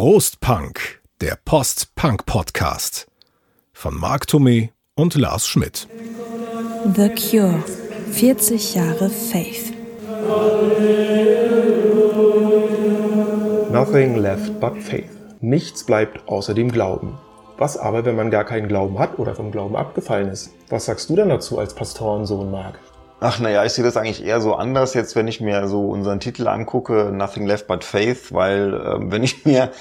Prostpunk, der Post-Punk-Podcast von Marc Thomé und Lars Schmidt. The Cure, 40 Jahre Faith. Nothing left but faith. Nichts bleibt außer dem Glauben. Was aber, wenn man gar keinen Glauben hat oder vom Glauben abgefallen ist? Was sagst du denn dazu als Pastorensohn, Marc? Ach naja, ich sehe das eigentlich eher so anders jetzt, wenn ich mir so unseren Titel angucke, Nothing Left But Faith, weil äh, wenn ich mir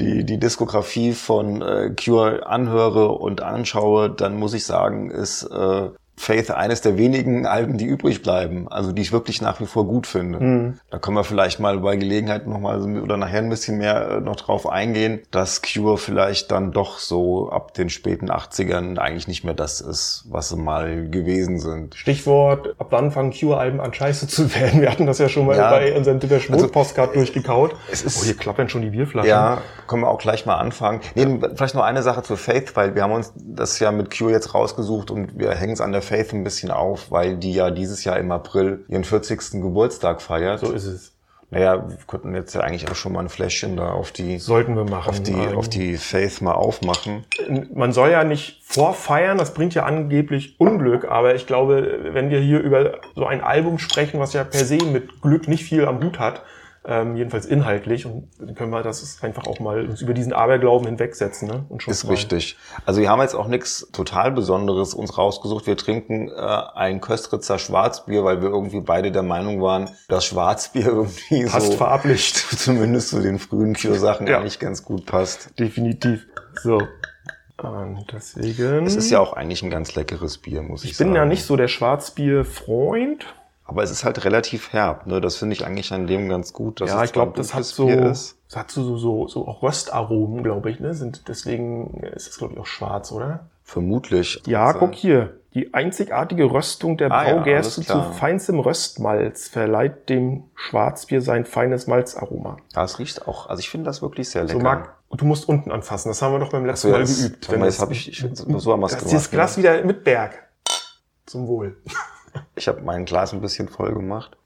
die, die Diskografie von äh, Cure anhöre und anschaue, dann muss ich sagen, ist äh, Faith eines der wenigen Alben, die übrig bleiben, also die ich wirklich nach wie vor gut finde. Mhm. Da können wir vielleicht mal bei Gelegenheit nochmal oder nachher ein bisschen mehr äh, noch drauf eingehen, dass Cure vielleicht dann doch so ab den späten 80ern eigentlich nicht mehr das ist, was sie mal gewesen sind. Stichwort, ab wann fangen Cure-Alben an scheiße zu werden? Wir hatten das ja schon mal ja, bei unserem Depeche also, Postcard durchgekaut. Es ist, oh, hier klappern schon die Bierflaschen. Ja, können wir auch gleich mal anfangen. Nee, vielleicht noch eine Sache zur Faith, weil wir haben uns das ja mit Cure jetzt rausgesucht und wir hängen es an der Faith ein bisschen auf, weil die ja dieses Jahr im April ihren 40. Geburtstag feiert. So ist es. Naja, wir könnten jetzt ja eigentlich auch schon mal ein Fläschchen da auf die sollten wir machen auf die auf die Faith mal aufmachen. Man soll ja nicht vorfeiern, das bringt ja angeblich Unglück, aber ich glaube, wenn wir hier über so ein Album sprechen, was ja per se mit Glück nicht viel am Hut hat, ähm, jedenfalls inhaltlich. Und dann können wir das einfach auch mal uns über diesen Aberglauben hinwegsetzen. Ne? Und schon ist richtig. Also wir haben jetzt auch nichts total Besonderes uns rausgesucht. Wir trinken äh, ein Köstritzer Schwarzbier, weil wir irgendwie beide der Meinung waren, dass Schwarzbier irgendwie passt so verablich. zumindest zu den frühen Cure-Sachen ja. eigentlich ganz gut passt. Definitiv. So. Und deswegen. Es ist ja auch eigentlich ein ganz leckeres Bier, muss ich, ich sagen. Ich bin ja nicht so der Schwarzbier-Freund. Aber es ist halt relativ herb, ne? Das finde ich eigentlich an dem ganz gut. Dass ja, ich glaube, das hat so, das hat so, so, so auch Röstaromen, glaube ich, ne? Sind, deswegen ist es, glaube ich, auch schwarz, oder? Vermutlich. Ja, guck hier. Die einzigartige Röstung der ah, Braugerste ja, zu feinstem Röstmalz verleiht dem Schwarzbier sein feines Malzaroma. Ja, es riecht auch, also ich finde das wirklich sehr lecker. So, Marc, du musst unten anfassen. Das haben wir doch beim letzten so, Mal geübt. Wenn das habe ich, ich so wir es gemacht. Das Glas wieder mit Berg. Zum Wohl. Ich habe mein Glas ein bisschen voll gemacht.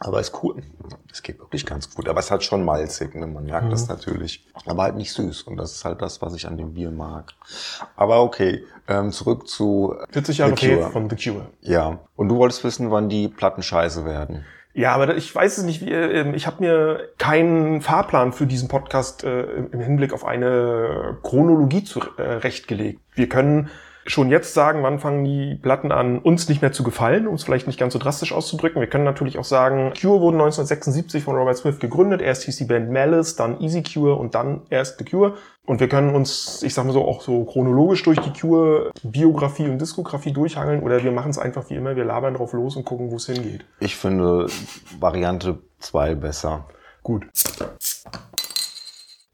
Aber ist cool. Es geht wirklich ganz gut. Aber es hat schon malzig, ne? man merkt mhm. das natürlich. Aber halt nicht süß. Und das ist halt das, was ich an dem Bier mag. Aber okay, ähm, zurück zu 40 Jahre The Cure. von The Cure. Ja. Und du wolltest wissen, wann die Platten scheiße werden. Ja, aber ich weiß es nicht. Wie, ähm, ich habe mir keinen Fahrplan für diesen Podcast äh, im Hinblick auf eine Chronologie zurechtgelegt. Wir können schon jetzt sagen, wann fangen die Platten an, uns nicht mehr zu gefallen, um es vielleicht nicht ganz so drastisch auszudrücken. Wir können natürlich auch sagen, Cure wurde 1976 von Robert Smith gegründet. Erst hieß die Band Malice, dann Easy Cure und dann erst The Cure. Und wir können uns, ich sag mal so, auch so chronologisch durch die Cure-Biografie und Diskografie durchhangeln oder wir machen es einfach wie immer, wir labern drauf los und gucken, wo es hingeht. Ich finde Variante 2 besser. Gut.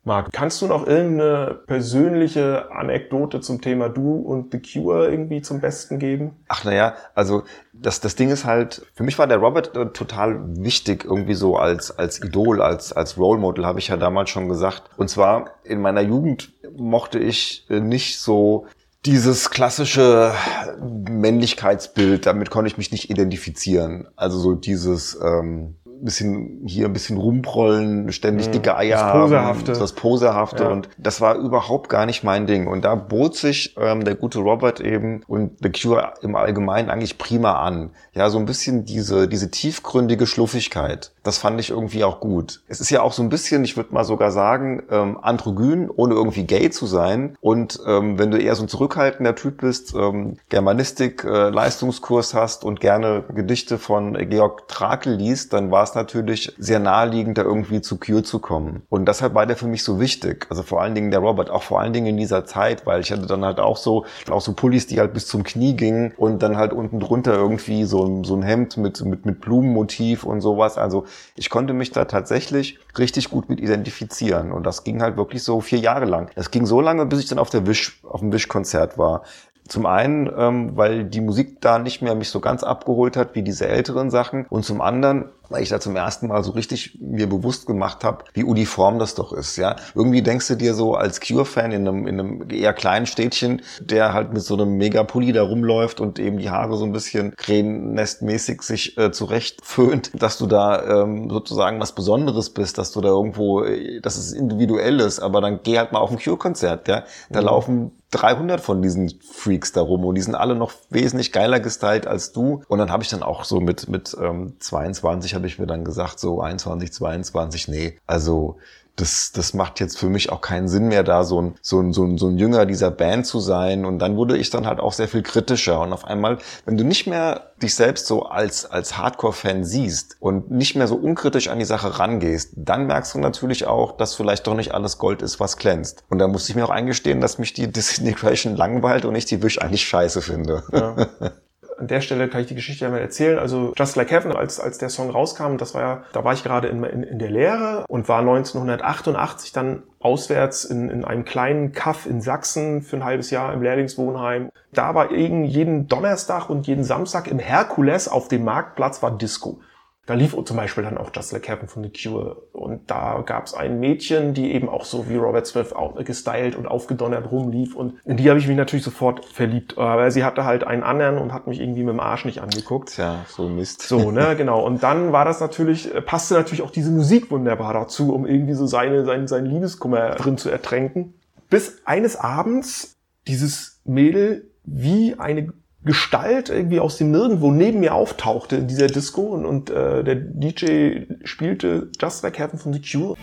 Marc, kannst du noch irgendeine persönliche Anekdote zum Thema Du und The Cure irgendwie zum Besten geben? Ach naja, also das, das Ding ist halt, für mich war der Robert äh, total wichtig, irgendwie so als, als Idol, als, als Role Model, habe ich ja damals schon gesagt. Und zwar in meiner Jugend mochte ich äh, nicht so dieses klassische Männlichkeitsbild, damit konnte ich mich nicht identifizieren. Also so dieses... Ähm, bisschen hier ein bisschen rumprollen, ständig mhm. dicke Eier das Posehafte. haben, das Posehafte ja. und das war überhaupt gar nicht mein Ding. Und da bot sich ähm, der gute Robert eben und The Cure im Allgemeinen eigentlich prima an. Ja, so ein bisschen diese, diese tiefgründige Schluffigkeit. Das fand ich irgendwie auch gut. Es ist ja auch so ein bisschen, ich würde mal sogar sagen, ähm, androgyn, ohne irgendwie gay zu sein. Und ähm, wenn du eher so ein zurückhaltender Typ bist, ähm, Germanistik, äh, Leistungskurs hast und gerne Gedichte von Georg Trakel liest, dann war es natürlich sehr naheliegend, da irgendwie zu Cure zu kommen. Und deshalb war der für mich so wichtig. Also vor allen Dingen der Robert, auch vor allen Dingen in dieser Zeit, weil ich hatte dann halt auch so, auch so Pullis, die halt bis zum Knie gingen und dann halt unten drunter irgendwie so, so ein Hemd mit, mit, mit Blumenmotiv und sowas. Also ich konnte mich da tatsächlich richtig gut mit identifizieren. Und das ging halt wirklich so vier Jahre lang. Das ging so lange, bis ich dann auf der Wish, auf dem Wish-Konzert war. Zum einen, ähm, weil die Musik da nicht mehr mich so ganz abgeholt hat wie diese älteren Sachen. Und zum anderen, weil ich da zum ersten Mal so richtig mir bewusst gemacht habe, wie uniform das doch ist. Ja, irgendwie denkst du dir so als Cure-Fan in einem, in einem eher kleinen Städtchen, der halt mit so einem Megapulli da rumläuft und eben die Haare so ein bisschen krähennestmäßig sich äh, zurecht föhnt, dass du da ähm, sozusagen was Besonderes bist, dass du da irgendwo, äh, dass es individuell ist. Aber dann geh halt mal auf ein Cure-Konzert. Ja, da mhm. laufen 300 von diesen Freaks da rum und die sind alle noch wesentlich geiler gestylt als du. Und dann habe ich dann auch so mit, mit ähm, 22 habe ich mir dann gesagt, so 21, 22, nee, also das, das macht jetzt für mich auch keinen Sinn mehr, da so ein, so, ein, so, ein, so ein Jünger dieser Band zu sein. Und dann wurde ich dann halt auch sehr viel kritischer. Und auf einmal, wenn du nicht mehr dich selbst so als, als Hardcore-Fan siehst und nicht mehr so unkritisch an die Sache rangehst, dann merkst du natürlich auch, dass vielleicht doch nicht alles Gold ist, was glänzt. Und da musste ich mir auch eingestehen, dass mich die Disintegration langweilt und ich die Wish eigentlich scheiße finde. Ja. an der Stelle kann ich die Geschichte einmal erzählen. Also Just Like Heaven, als, als der Song rauskam, das war ja, da war ich gerade in, in, in der Lehre und war 1988 dann auswärts in, in einem kleinen Kaff in Sachsen für ein halbes Jahr im Lehrlingswohnheim. Da war jeden, jeden Donnerstag und jeden Samstag im Herkules auf dem Marktplatz war Disco. Da lief zum Beispiel dann auch Just Like Heaven von The Cure. Und da gab es ein Mädchen, die eben auch so wie Robert Smith gestylt und aufgedonnert rumlief. Und in die habe ich mich natürlich sofort verliebt. Aber sie hatte halt einen anderen und hat mich irgendwie mit dem Arsch nicht angeguckt. Tja, so Mist. So, ne, genau. Und dann war das natürlich, äh, passte natürlich auch diese Musik wunderbar dazu, um irgendwie so seine, seinen, seinen Liebeskummer drin zu ertränken. Bis eines Abends dieses Mädel wie eine Gestalt irgendwie aus dem Nirgendwo neben mir auftauchte in dieser Disco und, und äh, der DJ spielte Just Like Heaven von The Cure.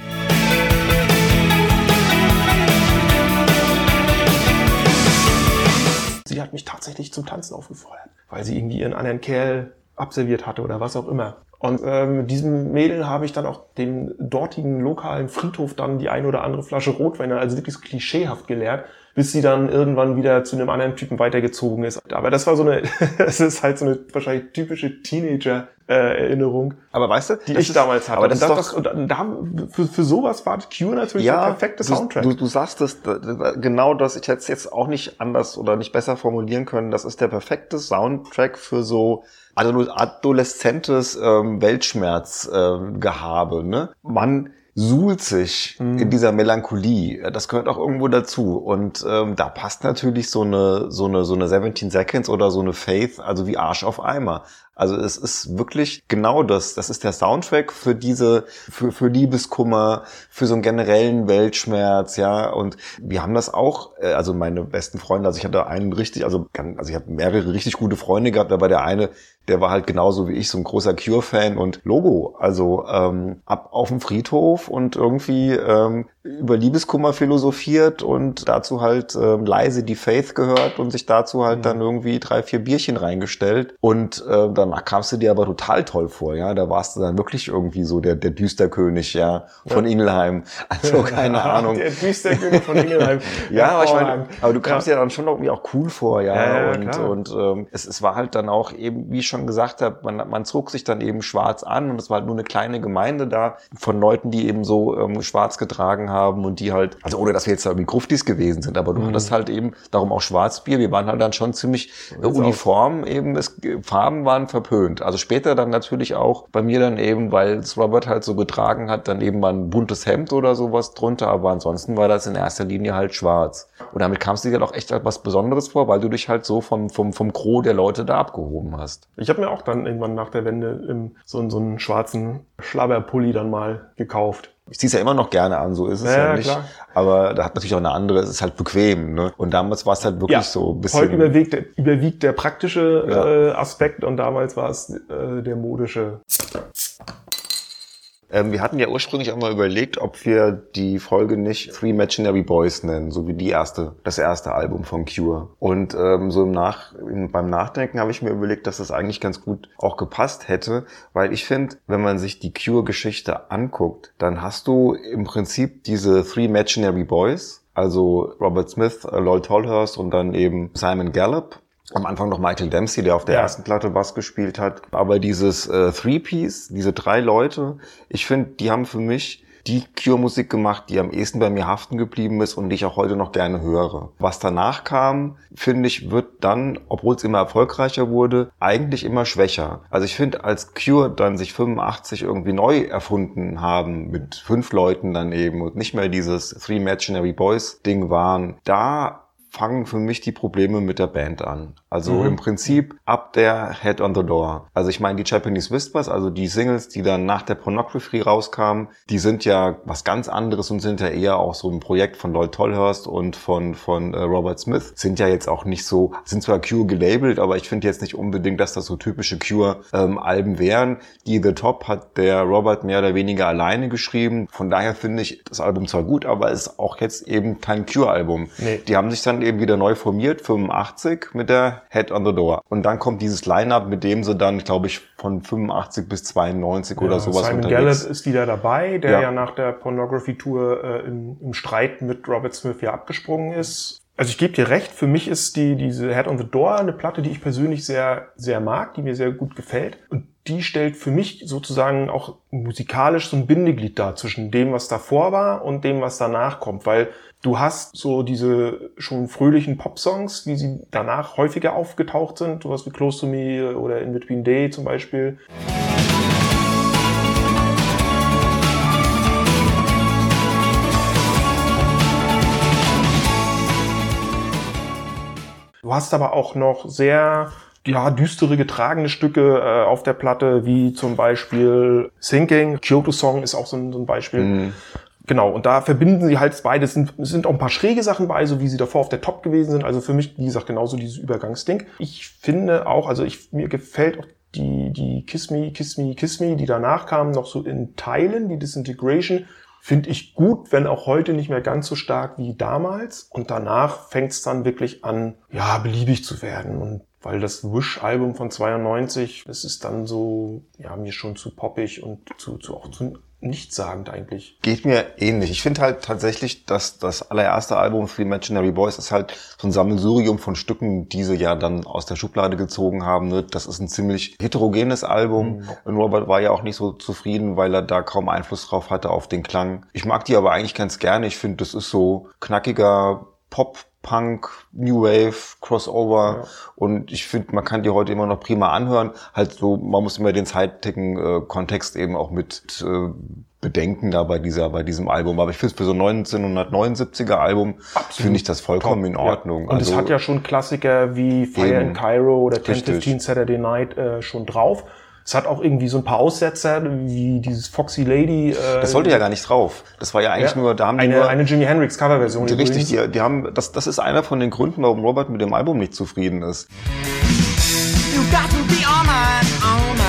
Sie hat mich tatsächlich zum Tanzen aufgefeuert, weil sie irgendwie ihren anderen Kerl abserviert hatte oder was auch immer. Und äh, mit diesem Mädel habe ich dann auch den dortigen lokalen Friedhof dann die eine oder andere Flasche Rotwein, also wirklich so klischeehaft geleert bis sie dann irgendwann wieder zu einem anderen Typen weitergezogen ist. Aber das war so eine, es ist halt so eine wahrscheinlich typische Teenager-Erinnerung. aber weißt du, die ich ist, damals hatte. Aber das, und das, das, und da, für, für sowas war Cure natürlich ja, der perfekte Soundtrack. Du, du sagst es, genau das, ich hätte es jetzt auch nicht anders oder nicht besser formulieren können. Das ist der perfekte Soundtrack für so adoleszentes ähm, Weltschmerzgehabe. Ähm, ne? Man suhlt sich mhm. in dieser Melancholie. Das gehört auch irgendwo dazu. Und ähm, da passt natürlich so eine, so eine, so eine 17 Seconds oder so eine Faith, also wie Arsch auf Eimer. Also es ist wirklich genau das. Das ist der Soundtrack für diese, für, für Liebeskummer, für so einen generellen Weltschmerz, ja. Und wir haben das auch, äh, also meine besten Freunde, also ich hatte einen richtig, also, also ich habe mehrere richtig gute Freunde gehabt, aber der eine, der war halt genauso wie ich so ein großer Cure-Fan und Logo. Also ähm, ab auf dem Friedhof und irgendwie ähm, über Liebeskummer philosophiert und dazu halt ähm, leise die Faith gehört und sich dazu halt mhm. dann irgendwie drei, vier Bierchen reingestellt. Und äh, danach kamst du dir aber total toll vor, ja. Da warst du dann wirklich irgendwie so der, der Düsterkönig, ja, von ja. Ingelheim. Also keine Ahnung. Der Düsterkönig von Ingelheim. ja, aber ich meine, aber du kamst ja. ja dann schon irgendwie auch cool vor, ja. ja und klar. und ähm, es, es war halt dann auch eben, wie ich schon gesagt habe, man, man zog sich dann eben schwarz an und es war halt nur eine kleine Gemeinde da von Leuten, die eben so ähm, schwarz getragen haben und die halt, also ohne dass wir jetzt irgendwie Gruftis gewesen sind, aber du mhm. hattest halt eben, darum auch Schwarzbier, wir waren halt dann schon ziemlich äh, uniform, eben, es, Farben waren verpönt. Also später dann natürlich auch bei mir dann eben, weil es Robert halt so getragen hat, dann eben mal ein buntes Hemd oder sowas drunter, aber ansonsten war das in erster Linie halt schwarz. Und damit kamst du dir auch echt etwas Besonderes vor, weil du dich halt so vom, vom, vom Gros der Leute da abgehoben hast. Ich habe mir auch dann irgendwann nach der Wende im, so, so einen schwarzen Schlabberpulli dann mal gekauft. Ich ziehe es ja immer noch gerne an, so ist es ja, ja nicht. Klar. Aber da hat natürlich auch eine andere, es ist halt bequem. Ne? Und damals war es halt wirklich ja, so ein bisschen. Heute überwiegt, überwiegt der praktische ja. äh, Aspekt und damals war es äh, der modische. Ähm, wir hatten ja ursprünglich auch mal überlegt, ob wir die Folge nicht Three Imaginary Boys nennen, so wie die erste, das erste Album von Cure. Und ähm, so im Nach, beim Nachdenken habe ich mir überlegt, dass das eigentlich ganz gut auch gepasst hätte, weil ich finde, wenn man sich die Cure-Geschichte anguckt, dann hast du im Prinzip diese Three Imaginary Boys, also Robert Smith, äh, Lloyd Tolhurst und dann eben Simon Gallup am Anfang noch Michael Dempsey, der auf der ja. ersten Platte Bass gespielt hat. Aber dieses äh, Three-Piece, diese drei Leute, ich finde, die haben für mich die Cure-Musik gemacht, die am ehesten bei mir haften geblieben ist und die ich auch heute noch gerne höre. Was danach kam, finde ich, wird dann, obwohl es immer erfolgreicher wurde, eigentlich immer schwächer. Also ich finde, als Cure dann sich 85 irgendwie neu erfunden haben, mit fünf Leuten dann eben und nicht mehr dieses Three Imaginary Boys Ding waren, da fangen für mich die Probleme mit der Band an. Also mhm. im Prinzip ab der Head on the Door. Also ich meine, die Japanese Whispers, also die Singles, die dann nach der Pornography rauskamen, die sind ja was ganz anderes und sind ja eher auch so ein Projekt von Lloyd Tolhurst und von, von äh, Robert Smith. Sind ja jetzt auch nicht so, sind zwar Cure gelabelt, aber ich finde jetzt nicht unbedingt, dass das so typische Cure-Alben ähm, wären. Die The Top hat der Robert mehr oder weniger alleine geschrieben. Von daher finde ich das Album zwar gut, aber es ist auch jetzt eben kein Cure-Album. Nee. Die haben sich dann eben wieder neu formiert, 85 mit der Head on the Door. Und dann kommt dieses Line-Up, mit dem sie dann, glaube ich, von 85 bis 92 ja, oder sowas Simon unterwegs. Gallup ist wieder dabei, der ja, ja nach der Pornography-Tour äh, im, im Streit mit Robert Smith ja abgesprungen ist. Also ich gebe dir recht, für mich ist die, diese Head on the Door eine Platte, die ich persönlich sehr, sehr mag, die mir sehr gut gefällt. Und die stellt für mich sozusagen auch musikalisch so ein Bindeglied dar zwischen dem, was davor war und dem, was danach kommt. Weil Du hast so diese schon fröhlichen Pop-Songs, wie sie danach häufiger aufgetaucht sind, sowas wie Close to Me oder In Between Day zum Beispiel. Du hast aber auch noch sehr ja, düstere, getragene Stücke äh, auf der Platte, wie zum Beispiel Sinking. Kyoto Song ist auch so ein, so ein Beispiel. Mhm. Genau, und da verbinden sie halt beide. Es sind, es sind auch ein paar schräge Sachen bei, so wie sie davor auf der Top gewesen sind. Also für mich, wie gesagt, genauso dieses Übergangsding. Ich finde auch, also ich, mir gefällt auch die, die Kiss Me, Kiss Me, Kiss Me, die danach kamen, noch so in Teilen, die Disintegration, finde ich gut, wenn auch heute nicht mehr ganz so stark wie damals. Und danach fängt es dann wirklich an, ja, beliebig zu werden. Und weil das Wish-Album von 92, das ist dann so, ja, mir schon zu poppig und zu, zu auch zu nichtssagend eigentlich. Geht mir ähnlich. Ich finde halt tatsächlich, dass das allererste Album Three Imaginary Boys ist halt so ein Sammelsurium von Stücken, die sie ja dann aus der Schublade gezogen haben. Ne? Das ist ein ziemlich heterogenes Album. Mhm. Und Robert war ja auch nicht so zufrieden, weil er da kaum Einfluss drauf hatte auf den Klang. Ich mag die aber eigentlich ganz gerne. Ich finde, das ist so knackiger Pop, Punk, New Wave, Crossover ja. und ich finde, man kann die heute immer noch prima anhören. Halt so, man muss immer den zeitigen äh, Kontext eben auch mit äh, bedenken da bei dieser, bei diesem Album. Aber ich finde für so 1979er Album finde ich das vollkommen Top, in Ordnung. Ja. Und also, es hat ja schon Klassiker wie Fire eben, in Cairo oder 1015 Saturday Night äh, schon drauf. Es hat auch irgendwie so ein paar Aussetzer, wie dieses Foxy Lady. Äh, das sollte ja gar nicht drauf. Das war ja eigentlich ja, nur, da haben die eine, nur, eine Jimi Hendrix Coverversion. Die, richtig, die, die haben, das, das ist einer von den Gründen, warum Robert mit dem Album nicht zufrieden ist. You got to be all mine, all mine.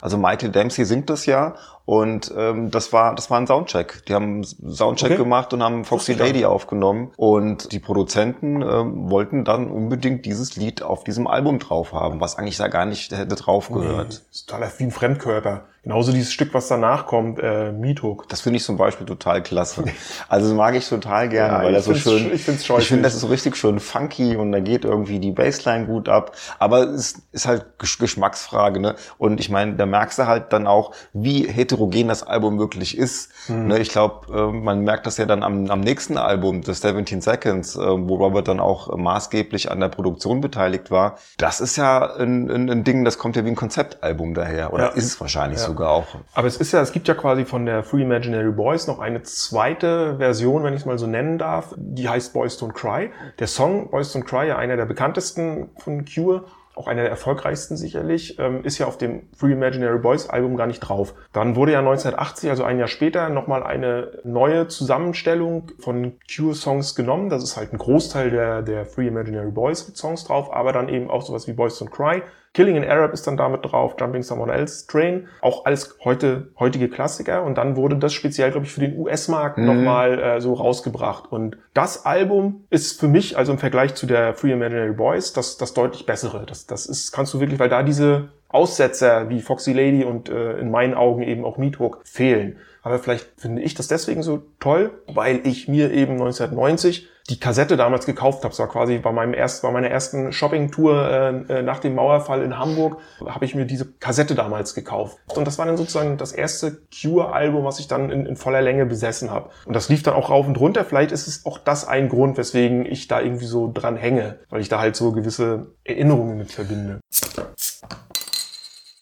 Also Michael Dempsey singt das ja und ähm, das war das war ein Soundcheck. Die haben Soundcheck okay. gemacht und haben Foxy Lady aufgenommen. Und die Produzenten ähm, wollten dann unbedingt dieses Lied auf diesem Album drauf haben, was eigentlich da gar nicht hätte drauf gehört. Nee, ist total wie ein Fremdkörper. Genauso dieses Stück, was danach kommt, äh, Meathook. Das finde ich zum Beispiel total klasse. Also mag ich total gerne, ja, weil das so schön. Ich finde Ich finde, das ist so richtig schön funky und da geht irgendwie die Bassline gut ab. Aber es ist halt Geschmacksfrage, ne? Und ich meine, da merkst du halt dann auch, wie heterogen das Album wirklich ist. Mhm. Ne? Ich glaube, äh, man merkt das ja dann am, am nächsten Album, The 17 Seconds, äh, wo Robert dann auch maßgeblich an der Produktion beteiligt war. Das ist ja ein, ein, ein Ding, das kommt ja wie ein Konzeptalbum daher. Oder ja. ist es wahrscheinlich ja. sogar auch. Aber es ist ja, es gibt ja quasi von der Free Imaginary Boys noch eine zweite Version, wenn ich es mal so nennen darf. Die heißt Boys Don't Cry. Der Song Boys Don't Cry, ja einer der bekanntesten von Cure, auch einer der erfolgreichsten sicherlich, ähm, ist ja auf dem Free Imaginary Boys Album gar nicht drauf. Dann wurde ja 1980, also ein Jahr später, nochmal eine neue Zusammenstellung von Cure-Songs genommen. Das ist halt ein Großteil der, der Free Imaginary Boys Songs drauf, aber dann eben auch sowas wie Boys Don't Cry. Killing an Arab ist dann damit drauf, Jumping Someone Else Train, auch alles heute, heutige Klassiker. Und dann wurde das speziell, glaube ich, für den US-Markt mhm. nochmal äh, so rausgebracht. Und das Album ist für mich, also im Vergleich zu der Free Imaginary Boys, das, das deutlich bessere. Das, das ist, kannst du wirklich, weil da diese Aussetzer wie Foxy Lady und äh, in meinen Augen eben auch Meathook fehlen. Aber vielleicht finde ich das deswegen so toll, weil ich mir eben 1990 die Kassette damals gekauft habe. Das war quasi bei meinem erst, bei meiner ersten Shopping-Tour äh, äh nach dem Mauerfall in Hamburg, habe ich mir diese Kassette damals gekauft. Und das war dann sozusagen das erste Cure-Album, was ich dann in, in voller Länge besessen habe. Und das lief dann auch rauf und runter. Vielleicht ist es auch das ein Grund, weswegen ich da irgendwie so dran hänge, weil ich da halt so gewisse Erinnerungen mit verbinde.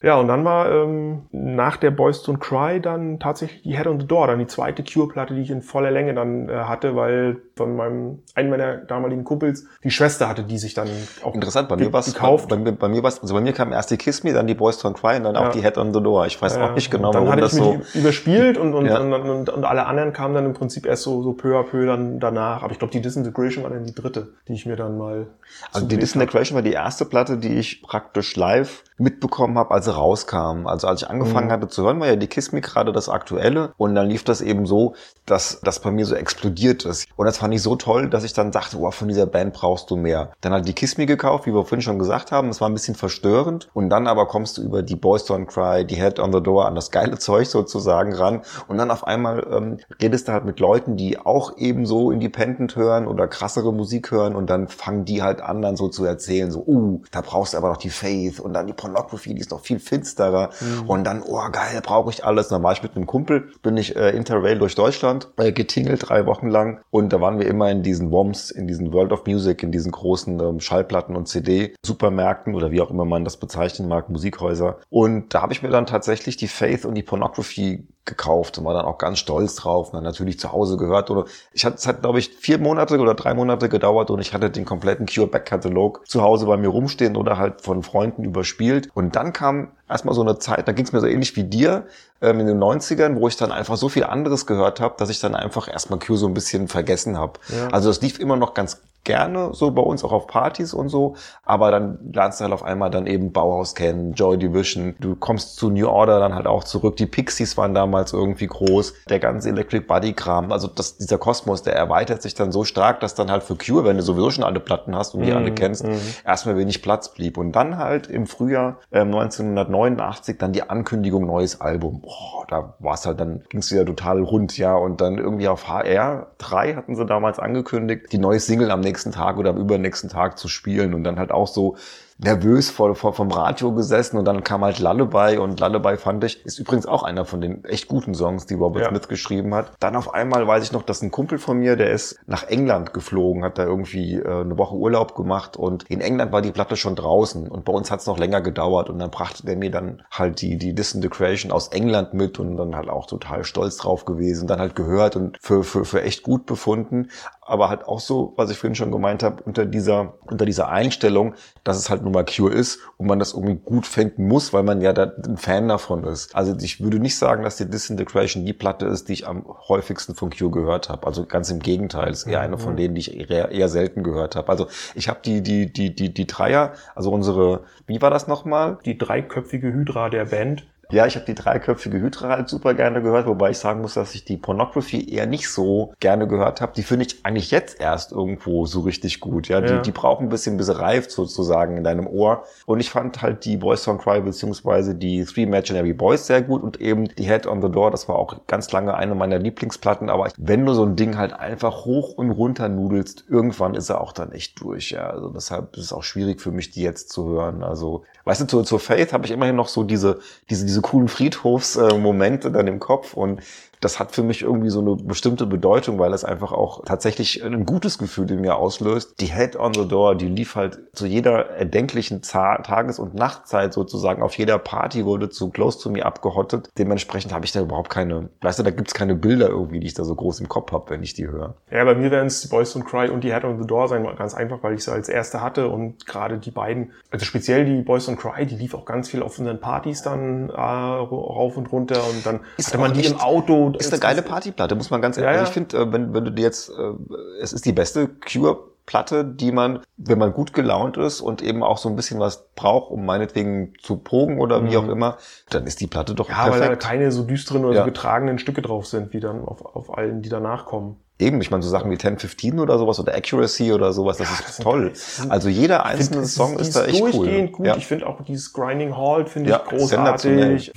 Ja, und dann war ähm, nach der Boys Don't Cry dann tatsächlich die Head on the Door, dann die zweite Cure-Platte, die ich in voller Länge dann äh, hatte, weil von meinem einen meiner damaligen Kumpels die Schwester hatte, die sich dann auch interessant. Bei mir war gekauft. Bei, bei, bei mir war also bei mir kam erst die Kiss Me, dann die Boys Don't Cry und dann ja. auch die Head on the Door. Ich weiß ja, auch nicht genau, dann warum das so überspielt und und, ja. und, und, und, alle anderen kamen dann im Prinzip erst so so peu à peu dann danach. Aber ich glaube, die Disintegration war dann die dritte, die ich mir dann mal. Also die Disintegration war die erste Platte, die ich praktisch live mitbekommen habe, als sie rauskam. Also als ich angefangen mhm. hatte zu hören, war ja die Kiss Me gerade das Aktuelle und dann lief das eben so, dass das bei mir so explodiert ist. Und das fand ich so toll, dass ich dann dachte, oh, von dieser Band brauchst du mehr. Dann hat die Kiss Me gekauft, wie wir vorhin schon gesagt haben. Das war ein bisschen verstörend. Und dann aber kommst du über die Boys Don't Cry, die Head on the Door an das geile Zeug sozusagen ran. Und dann auf einmal ähm, redest du halt mit Leuten, die auch eben so Independent hören oder krassere Musik hören und dann fangen die halt an, dann so zu erzählen, so, uh, da brauchst du aber noch die Faith und dann die Pornography, die ist noch viel finsterer. Mhm. Und dann, oh geil, brauche ich alles. Und dann war ich mit einem Kumpel, bin ich äh, Interrail durch Deutschland äh, getingelt, drei Wochen lang. Und da waren wir immer in diesen WOMs, in diesen World of Music, in diesen großen ähm, Schallplatten und CD-Supermärkten oder wie auch immer man das bezeichnen mag, Musikhäuser. Und da habe ich mir dann tatsächlich die Faith und die Pornography gekauft und war dann auch ganz stolz drauf und dann natürlich zu Hause gehört. Oder ich hatte, es hat, glaube ich, vier Monate oder drei Monate gedauert und ich hatte den kompletten Cure Back Katalog zu Hause bei mir rumstehen oder halt von Freunden überspielt. Und dann kam erstmal so eine Zeit, da ging es mir so ähnlich wie dir ähm, in den 90ern, wo ich dann einfach so viel anderes gehört habe, dass ich dann einfach erstmal Cure so ein bisschen vergessen habe. Ja. Also es lief immer noch ganz gerne so bei uns auch auf Partys und so, aber dann lernst du halt auf einmal dann eben Bauhaus kennen, Joy Division, du kommst zu New Order dann halt auch zurück, die Pixies waren damals irgendwie groß, der ganze Electric Body Kram, also das, dieser Kosmos, der erweitert sich dann so stark, dass dann halt für Cure, wenn du sowieso schon alle Platten hast und die mm, alle kennst, mm. erstmal wenig Platz blieb. Und dann halt im Frühjahr äh, 1989 dann die Ankündigung neues Album, boah, da war es halt, dann ging es wieder total rund, ja, und dann irgendwie auf HR 3 hatten sie damals angekündigt, die neue Single am nächsten Tag oder am übernächsten Tag zu spielen und dann halt auch so nervös vor, vor, vom Radio gesessen und dann kam halt Lullaby und Lullaby fand ich, ist übrigens auch einer von den echt guten Songs, die Robert ja. Smith geschrieben hat. Dann auf einmal weiß ich noch, dass ein Kumpel von mir, der ist nach England geflogen, hat da irgendwie äh, eine Woche Urlaub gemacht und in England war die Platte schon draußen und bei uns hat es noch länger gedauert und dann brachte der mir dann halt die, die Disintegration aus England mit und dann halt auch total stolz drauf gewesen, dann halt gehört und für, für, für echt gut befunden aber halt auch so, was ich vorhin schon gemeint habe, unter dieser, unter dieser Einstellung, dass es halt nun mal Cure ist und man das irgendwie gut finden muss, weil man ja da ein Fan davon ist. Also ich würde nicht sagen, dass die Disintegration die Platte ist, die ich am häufigsten von Cure gehört habe. Also ganz im Gegenteil, ist eher eine von denen, die ich eher, eher selten gehört habe. Also ich habe die, die, die, die, die Dreier, also unsere, wie war das nochmal? Die dreiköpfige Hydra der Band. Ja, ich habe die dreiköpfige Hydra halt super gerne gehört, wobei ich sagen muss, dass ich die Pornography eher nicht so gerne gehört habe. Die finde ich eigentlich jetzt erst irgendwo so richtig gut. Ja, ja. Die, die brauchen ein bisschen, bis sie reift sozusagen in deinem Ohr. Und ich fand halt die Boys Don't Cry beziehungsweise die Three Imaginary Boys sehr gut und eben die Head on the Door, das war auch ganz lange eine meiner Lieblingsplatten. Aber wenn du so ein Ding halt einfach hoch und runter nudelst, irgendwann ist er auch dann echt durch. Ja, also deshalb ist es auch schwierig für mich, die jetzt zu hören. Also, weißt du, zur, zur Faith habe ich immerhin noch so diese, diese, diese coolen Friedhofsmomente dann im Kopf und das hat für mich irgendwie so eine bestimmte Bedeutung, weil es einfach auch tatsächlich ein gutes Gefühl in mir auslöst. Die Head on the Door, die lief halt zu jeder erdenklichen Tages- und Nachtzeit sozusagen. Auf jeder Party wurde zu Close to Me abgehottet. Dementsprechend habe ich da überhaupt keine, weißt du, da gibt's keine Bilder irgendwie, die ich da so groß im Kopf habe, wenn ich die höre. Ja, bei mir werden es Boys Don't Cry und die Head on the Door sein, ganz einfach, weil ich sie als erste hatte und gerade die beiden, also speziell die Boys Don't Cry, die lief auch ganz viel auf unseren Partys dann äh, rauf und runter und dann ist hatte man die im Auto ist eine geile Partyplatte, muss man ganz ehrlich. Ja, ja. Ich finde, äh, wenn, wenn du dir jetzt, äh, es ist die beste Cure Platte, die man, wenn man gut gelaunt ist und eben auch so ein bisschen was braucht, um meinetwegen zu progen oder wie mhm. auch immer, dann ist die Platte doch ja, perfekt. Ja, weil da keine so düsteren oder ja. so getragenen Stücke drauf sind, wie dann auf, auf allen, die danach kommen. Eben, ich meine, so Sachen wie 1015 oder sowas oder Accuracy oder sowas, das ja, ist das toll. Sind, also jeder einzelne find, Song ist, ist da echt durchgehend cool. gut. Ich finde auch dieses Grinding Halt finde ich großartig.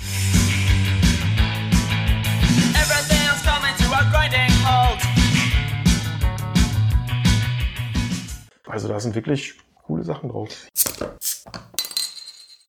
Also da sind wirklich coole Sachen drauf.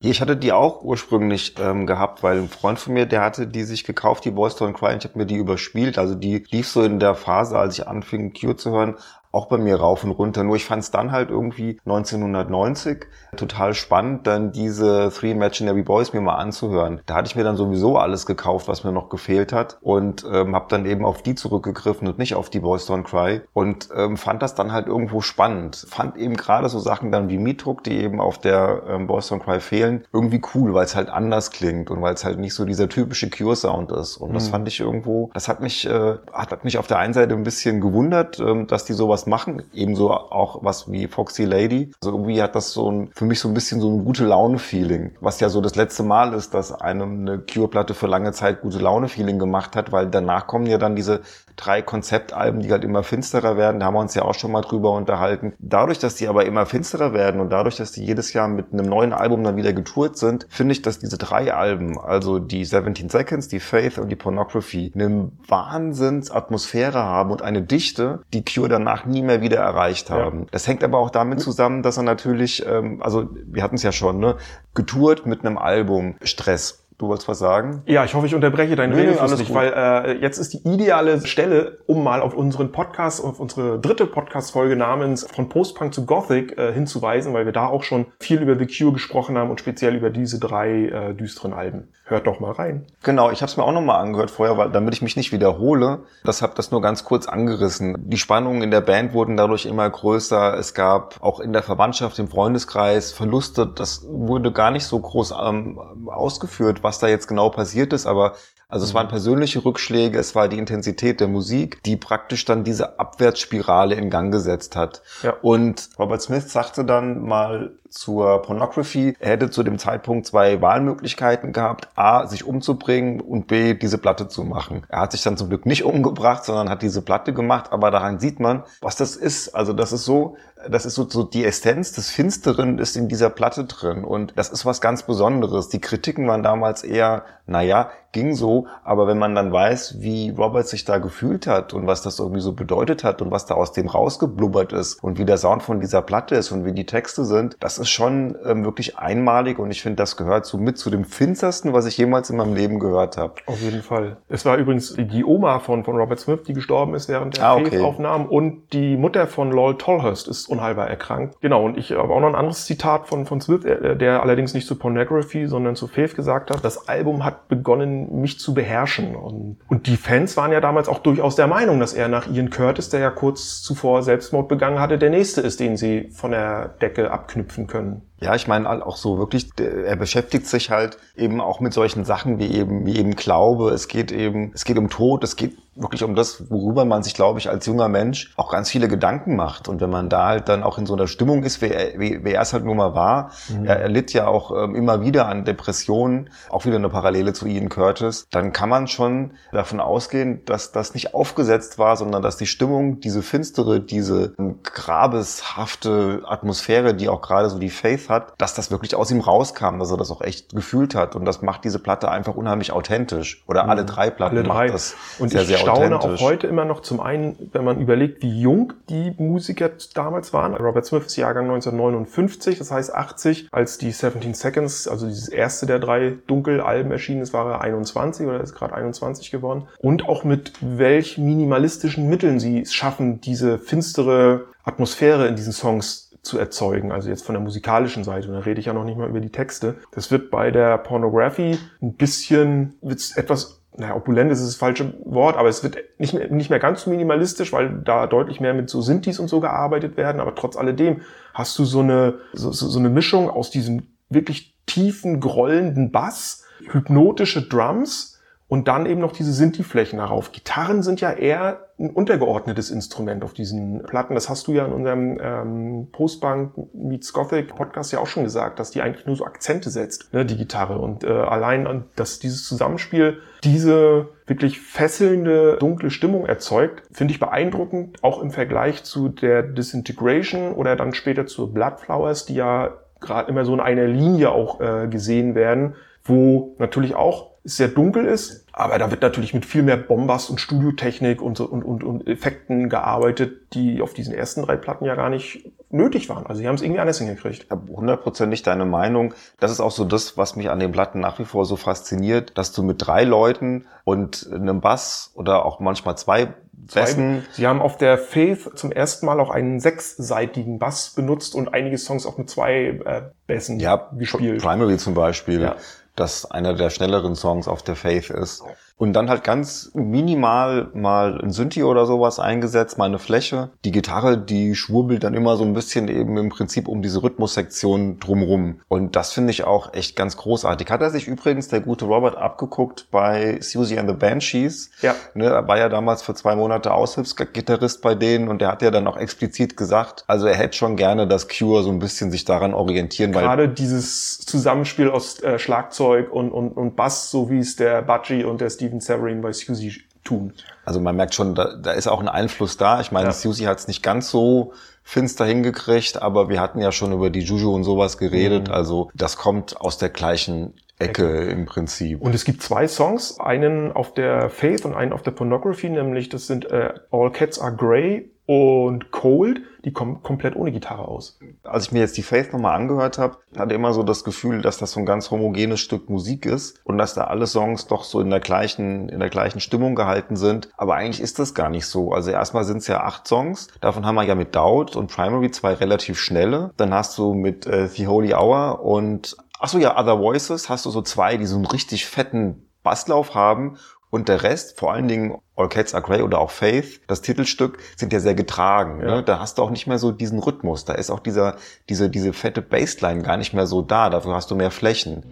Ich hatte die auch ursprünglich ähm, gehabt, weil ein Freund von mir, der hatte die sich gekauft, die Boys Don't Cry, und ich habe mir die überspielt. Also die lief so in der Phase, als ich anfing, Cure zu hören, auch bei mir rauf und runter. Nur ich fand es dann halt irgendwie 1990 total spannend, dann diese Three Imaginary Boys mir mal anzuhören. Da hatte ich mir dann sowieso alles gekauft, was mir noch gefehlt hat und ähm, habe dann eben auf die zurückgegriffen und nicht auf die Boys Don't Cry und ähm, fand das dann halt irgendwo spannend. Fand eben gerade so Sachen dann wie Mietdruck, die eben auf der ähm, Boys Don't Cry fehlen, irgendwie cool, weil es halt anders klingt und weil es halt nicht so dieser typische Cure-Sound ist. Und das mhm. fand ich irgendwo, das hat mich, äh, hat, hat mich auf der einen Seite ein bisschen gewundert, ähm, dass die sowas machen. Ebenso auch was wie Foxy Lady. Also irgendwie hat das so ein, für mich so ein bisschen so ein gute Laune-Feeling. Was ja so das letzte Mal ist, dass einem eine Cure-Platte für lange Zeit gute Laune-Feeling gemacht hat, weil danach kommen ja dann diese drei Konzeptalben, die halt immer finsterer werden. Da haben wir uns ja auch schon mal drüber unterhalten. Dadurch, dass die aber immer finsterer werden und dadurch, dass die jedes Jahr mit einem neuen Album dann wieder getourt sind, finde ich, dass diese drei Alben, also die 17 Seconds, die Faith und die Pornography, eine Wahnsinnsatmosphäre haben und eine Dichte, die Cure danach nie mehr wieder erreicht haben. Ja. Das hängt aber auch damit zusammen, dass er natürlich, ähm, also wir hatten es ja schon, ne, getourt mit einem Album Stress. Du wolltest was sagen? Ja, ich hoffe, ich unterbreche deinen nee, Redefluss nicht, weil äh, jetzt ist die ideale Stelle, um mal auf unseren Podcast, auf unsere dritte Podcast-Folge namens Von Postpunk zu Gothic äh, hinzuweisen, weil wir da auch schon viel über The Cure gesprochen haben und speziell über diese drei äh, düsteren Alben. Hört doch mal rein. Genau, ich habe es mir auch nochmal angehört vorher, weil, damit ich mich nicht wiederhole. Das habe das nur ganz kurz angerissen. Die Spannungen in der Band wurden dadurch immer größer. Es gab auch in der Verwandtschaft, im Freundeskreis Verluste. Das wurde gar nicht so groß ähm, ausgeführt was da jetzt genau passiert ist, aber also es waren mhm. persönliche Rückschläge, es war die Intensität der Musik, die praktisch dann diese Abwärtsspirale in Gang gesetzt hat. Ja. Und Robert Smith sagte dann mal zur Pornography, er hätte zu dem Zeitpunkt zwei Wahlmöglichkeiten gehabt, A, sich umzubringen und B, diese Platte zu machen. Er hat sich dann zum Glück nicht umgebracht, sondern hat diese Platte gemacht, aber daran sieht man, was das ist. Also das ist so, das ist so, so die Essenz des Finsteren ist in dieser Platte drin und das ist was ganz Besonderes. Die Kritiken waren damals eher, naja, ging so, aber wenn man dann weiß, wie Robert sich da gefühlt hat und was das irgendwie so bedeutet hat und was da aus dem rausgeblubbert ist und wie der Sound von dieser Platte ist und wie die Texte sind, das ist schon ähm, wirklich einmalig und ich finde, das gehört so mit zu dem finstersten, was ich jemals in meinem Leben gehört habe. Auf jeden Fall. Es war übrigens die Oma von, von Robert Smith, die gestorben ist während der ah, okay. Aufnahmen und die Mutter von Lol Tolhurst ist unheilbar erkrankt. Genau, und ich habe auch noch ein anderes Zitat von, von Smith, der, der allerdings nicht zu Pornography, sondern zu Faith gesagt hat, das Album hat begonnen, mich zu beherrschen. Und, und die Fans waren ja damals auch durchaus der Meinung, dass er nach Ian Curtis, der ja kurz zuvor Selbstmord begangen hatte, der nächste ist, den sie von der Decke abknüpfen können. Ja, ich meine auch so wirklich, er beschäftigt sich halt eben auch mit solchen Sachen wie eben, wie eben Glaube. Es geht eben, es geht um Tod, es geht wirklich um das, worüber man sich, glaube ich, als junger Mensch auch ganz viele Gedanken macht. Und wenn man da halt dann auch in so einer Stimmung ist, wie er, wie, wie er es halt nur mal war, mhm. er, er litt ja auch ähm, immer wieder an Depressionen, auch wieder eine Parallele zu Ian Curtis, dann kann man schon davon ausgehen, dass das nicht aufgesetzt war, sondern dass die Stimmung, diese finstere, diese grabeshafte Atmosphäre, die auch gerade so die Faith hat, dass das wirklich aus ihm rauskam, dass er das auch echt gefühlt hat. Und das macht diese Platte einfach unheimlich authentisch. Oder alle mhm. drei Platten alle drei. macht das und sehr, sehr staune auch heute immer noch zum einen, wenn man überlegt, wie jung die Musiker damals waren. Robert Smith ist Jahrgang 1959, das heißt 80, als die 17 Seconds, also dieses erste der drei Dunkelalben erschienen ist, war er 21 oder ist gerade 21 geworden. Und auch mit welch minimalistischen Mitteln sie es schaffen, diese finstere Atmosphäre in diesen Songs zu erzeugen, also jetzt von der musikalischen Seite, und da rede ich ja noch nicht mal über die Texte. Das wird bei der Pornography ein bisschen, wird's etwas naja, opulent ist das falsche Wort, aber es wird nicht mehr, nicht mehr ganz so minimalistisch, weil da deutlich mehr mit so Sintis und so gearbeitet werden, aber trotz alledem hast du so eine, so, so eine Mischung aus diesem wirklich tiefen, grollenden Bass, hypnotische Drums, und dann eben noch diese Sinti-Flächen darauf. Gitarren sind ja eher ein untergeordnetes Instrument auf diesen Platten. Das hast du ja in unserem ähm, Postbank Meets Gothic Podcast ja auch schon gesagt, dass die eigentlich nur so Akzente setzt, ne, die Gitarre. Und äh, allein, dass dieses Zusammenspiel diese wirklich fesselnde, dunkle Stimmung erzeugt, finde ich beeindruckend, auch im Vergleich zu der Disintegration oder dann später zu Bloodflowers, die ja gerade immer so in einer Linie auch äh, gesehen werden, wo natürlich auch sehr dunkel ist. Aber da wird natürlich mit viel mehr Bombast und Studiotechnik und, und, und, und Effekten gearbeitet, die auf diesen ersten drei Platten ja gar nicht nötig waren. Also sie haben es irgendwie anders hingekriegt. Hundertprozentig deine Meinung. Das ist auch so das, was mich an den Platten nach wie vor so fasziniert, dass du mit drei Leuten und einem Bass oder auch manchmal zwei Besten. Sie haben auf der Faith zum ersten Mal auch einen sechsseitigen Bass benutzt und einige Songs auch mit zwei äh, Bässen ja, gespielt. Primary zum Beispiel. Ja das einer der schnelleren Songs auf der Faith ist. Und dann halt ganz minimal mal ein Synthi oder sowas eingesetzt, mal eine Fläche. Die Gitarre, die schwurbelt dann immer so ein bisschen eben im Prinzip um diese Rhythmussektion drumrum. Und das finde ich auch echt ganz großartig. Hat er sich übrigens, der gute Robert, abgeguckt bei Susie and the Banshees. Ja. Ne, er war ja damals für zwei Monate Aushilfsgitarrist bei denen und der hat ja dann auch explizit gesagt, also er hätte schon gerne, dass Cure so ein bisschen sich daran orientieren. Gerade dieses Zusammenspiel aus äh, Schlagzeug und, und, und Bass, so wie es der Budgie und der Steve Steven Severin bei Susie tun. Also man merkt schon, da, da ist auch ein Einfluss da. Ich meine, ja. Susie hat es nicht ganz so finster hingekriegt, aber wir hatten ja schon über die Juju und sowas geredet. Mhm. Also das kommt aus der gleichen Ecke, Ecke im Prinzip. Und es gibt zwei Songs, einen auf der Faith und einen auf der Pornography, nämlich das sind äh, All Cats Are Grey und Cold, die kommen komplett ohne Gitarre aus. Als ich mir jetzt die Faith nochmal angehört habe, hatte ich immer so das Gefühl, dass das so ein ganz homogenes Stück Musik ist und dass da alle Songs doch so in der gleichen, in der gleichen Stimmung gehalten sind. Aber eigentlich ist das gar nicht so. Also erstmal sind es ja acht Songs. Davon haben wir ja mit Doubt und Primary zwei relativ schnelle. Dann hast du mit äh, The Holy Hour und Ach so, ja, Other Voices hast du so zwei, die so einen richtig fetten Basslauf haben und der Rest, vor allen Dingen All Cats Are Grey oder auch Faith, das Titelstück, sind ja sehr getragen. Ne? Ja. Ne? Da hast du auch nicht mehr so diesen Rhythmus. Da ist auch dieser, diese, diese fette Bassline gar nicht mehr so da. Dafür hast du mehr Flächen.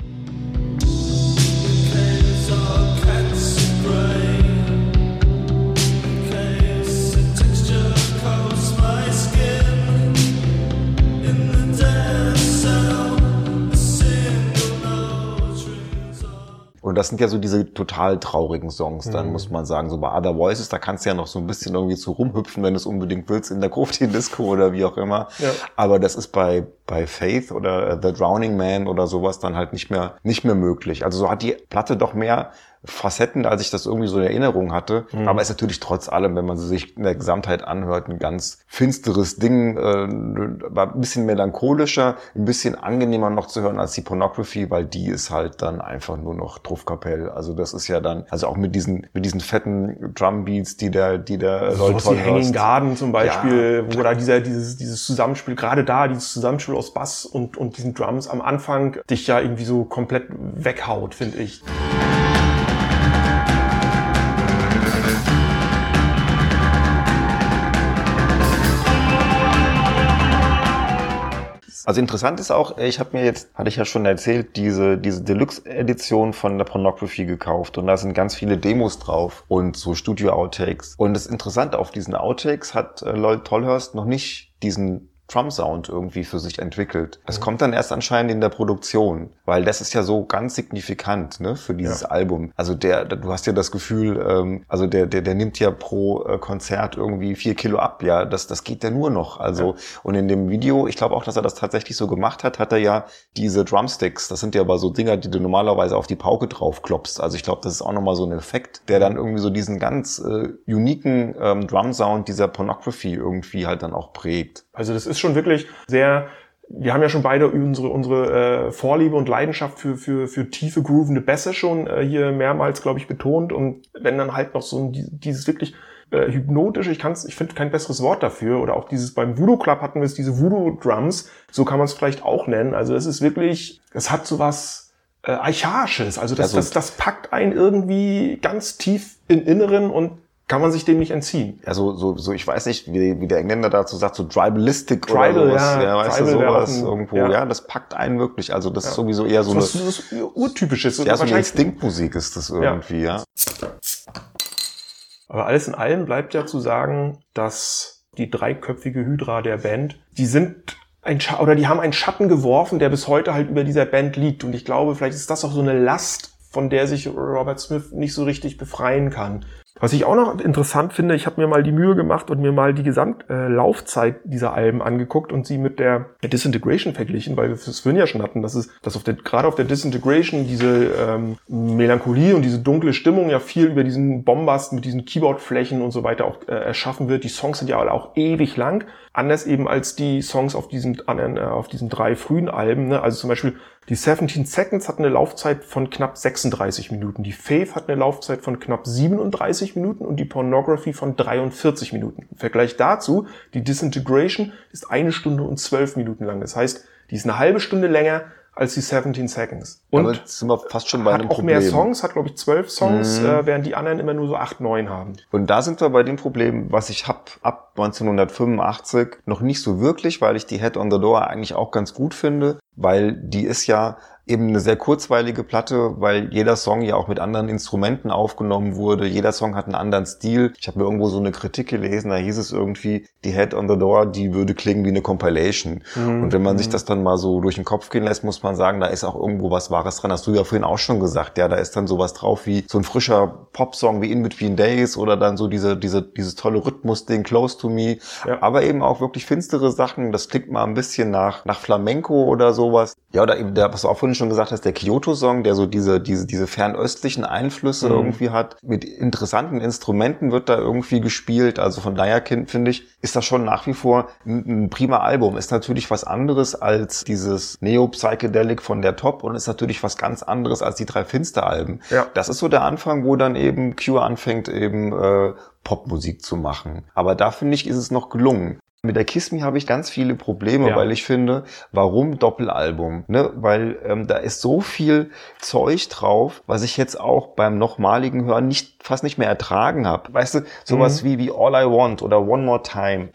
Und das sind ja so diese total traurigen Songs, dann mhm. muss man sagen. So bei Other Voices, da kannst du ja noch so ein bisschen irgendwie zu rumhüpfen, wenn du es unbedingt willst, in der Grufti Disco oder wie auch immer. Ja. Aber das ist bei, bei Faith oder The Drowning Man oder sowas dann halt nicht mehr, nicht mehr möglich. Also so hat die Platte doch mehr Facetten, als ich das irgendwie so in Erinnerung hatte. Mhm. Aber ist natürlich trotz allem, wenn man sie sich in der Gesamtheit anhört, ein ganz finsteres Ding, äh, war ein bisschen melancholischer, ein bisschen angenehmer noch zu hören als die Pornography, weil die ist halt dann einfach nur noch Truffkapell. Also das ist ja dann, also auch mit diesen, mit diesen fetten Drumbeats, die der, die der Leute so wie Hanging Garden zum Beispiel, ja. wo da dieser, dieses, dieses Zusammenspiel, gerade da, dieses Zusammenspiel aus Bass und, und diesen Drums am Anfang dich ja irgendwie so komplett weghaut, finde ich. Also interessant ist auch, ich habe mir jetzt, hatte ich ja schon erzählt, diese, diese Deluxe-Edition von der Pornography gekauft und da sind ganz viele Demos drauf und so Studio-Outtakes. Und das Interessante, auf diesen Outtakes hat äh, Lloyd Tollhurst noch nicht diesen Drum-Sound irgendwie für sich entwickelt. Das mhm. kommt dann erst anscheinend in der Produktion, weil das ist ja so ganz signifikant ne, für dieses ja. Album. Also der, du hast ja das Gefühl, ähm, also der, der, der nimmt ja pro äh, Konzert irgendwie vier Kilo ab, ja, das, das geht ja nur noch. Also ja. und in dem Video, ich glaube auch, dass er das tatsächlich so gemacht hat, hat er ja diese Drumsticks. Das sind ja aber so Dinger, die du normalerweise auf die Pauke drauf klopfst. Also ich glaube, das ist auch nochmal so ein Effekt, der dann irgendwie so diesen ganz äh, uniken ähm, Drum-Sound dieser Pornography irgendwie halt dann auch prägt. Also das ist schon wirklich sehr wir haben ja schon beide unsere, unsere äh, Vorliebe und Leidenschaft für, für, für tiefe, groovende Bässe schon äh, hier mehrmals, glaube ich, betont. Und wenn dann halt noch so ein, dieses wirklich äh, hypnotische, ich kann's, ich finde kein besseres Wort dafür, oder auch dieses beim Voodoo Club hatten wir es, diese Voodoo Drums, so kann man es vielleicht auch nennen. Also es ist wirklich, es hat so was äh, Archaisches. Also das, also, das, das packt einen irgendwie ganz tief in Inneren und kann man sich dem nicht entziehen. Also so, so ich weiß nicht, wie, wie der Engländer dazu sagt, so tribalistic Tribal, oder sowas. Ja, ja weißt Tribal du, sowas irgendwo. Ja. ja. das packt einen wirklich. Also das ja. ist sowieso eher so, so eine... Das urtypisches. Ja, so eine Instinktmusik ist das irgendwie, ja. ja. Aber alles in allem bleibt ja zu sagen, dass die dreiköpfige Hydra der Band, die sind ein Sch oder die haben einen Schatten geworfen, der bis heute halt über dieser Band liegt. Und ich glaube, vielleicht ist das auch so eine Last, von der sich Robert Smith nicht so richtig befreien kann. Was ich auch noch interessant finde, ich habe mir mal die Mühe gemacht und mir mal die Gesamtlaufzeit äh, dieser Alben angeguckt und sie mit der Disintegration verglichen, weil wir es vorhin ja schon hatten, dass es, dass auf der, gerade auf der Disintegration diese ähm, Melancholie und diese dunkle Stimmung ja viel über diesen Bombast mit diesen Keyboardflächen und so weiter auch äh, erschaffen wird. Die Songs sind ja alle auch ewig lang. Anders eben als die Songs auf diesen, äh, auf diesen drei frühen Alben. Ne? Also zum Beispiel die 17 Seconds hat eine Laufzeit von knapp 36 Minuten. Die Faith hat eine Laufzeit von knapp 37 Minuten und die Pornography von 43 Minuten. Im Vergleich dazu, die Disintegration ist eine Stunde und zwölf Minuten lang. Das heißt, die ist eine halbe Stunde länger als die 17 Seconds. Und Damit sind wir fast schon bei hat einem auch Problem. mehr Songs, hat glaube ich zwölf Songs, Mhm. äh, während die anderen immer nur so acht, neun haben. Und da sind wir bei dem Problem, was ich hab ab 1985 noch nicht so wirklich, weil ich die Head on the Door eigentlich auch ganz gut finde, weil die ist ja eben eine sehr kurzweilige Platte, weil jeder Song ja auch mit anderen Instrumenten aufgenommen wurde. Jeder Song hat einen anderen Stil. Ich habe mir irgendwo so eine Kritik gelesen, da hieß es irgendwie, die Head on the Door, die würde klingen wie eine Compilation. Mhm. Und wenn man sich das dann mal so durch den Kopf gehen lässt, muss man sagen, da ist auch irgendwo was Wahres dran. Hast du ja vorhin auch schon gesagt, ja, da ist dann sowas drauf wie so ein frischer Popsong wie In Between Days oder dann so diese, diese, dieses tolle Rhythmusding Close to Me. Ja. Aber eben auch wirklich finstere Sachen. Das klingt mal ein bisschen nach, nach Flamenco oder sowas. Ja, oder eben der, was du auch vorhin schon gesagt hast, der Kyoto-Song, der so diese, diese, diese fernöstlichen Einflüsse Mhm. irgendwie hat. Mit interessanten Instrumenten wird da irgendwie gespielt. Also von daher kind- finde ich, ist das schon nach wie vor ein, ein prima Album. Ist natürlich was anderes als dieses Neo-Psychedelic von der Top und ist natürlich was ganz anderes als die drei Finster-Alben. Ja. Das ist so der Anfang, wo dann eben Cure anfängt, eben äh, Popmusik zu machen. Aber da finde ich, ist es noch gelungen. Mit der Kiss Me habe ich ganz viele Probleme, Ja. weil ich finde, warum Doppelalbum? Ne? Weil ähm, da ist so viel Zeug drauf, was ich jetzt auch beim nochmaligen Hören nicht fast nicht mehr ertragen habe. Weißt du, sowas wie wie All I Want oder One More Time.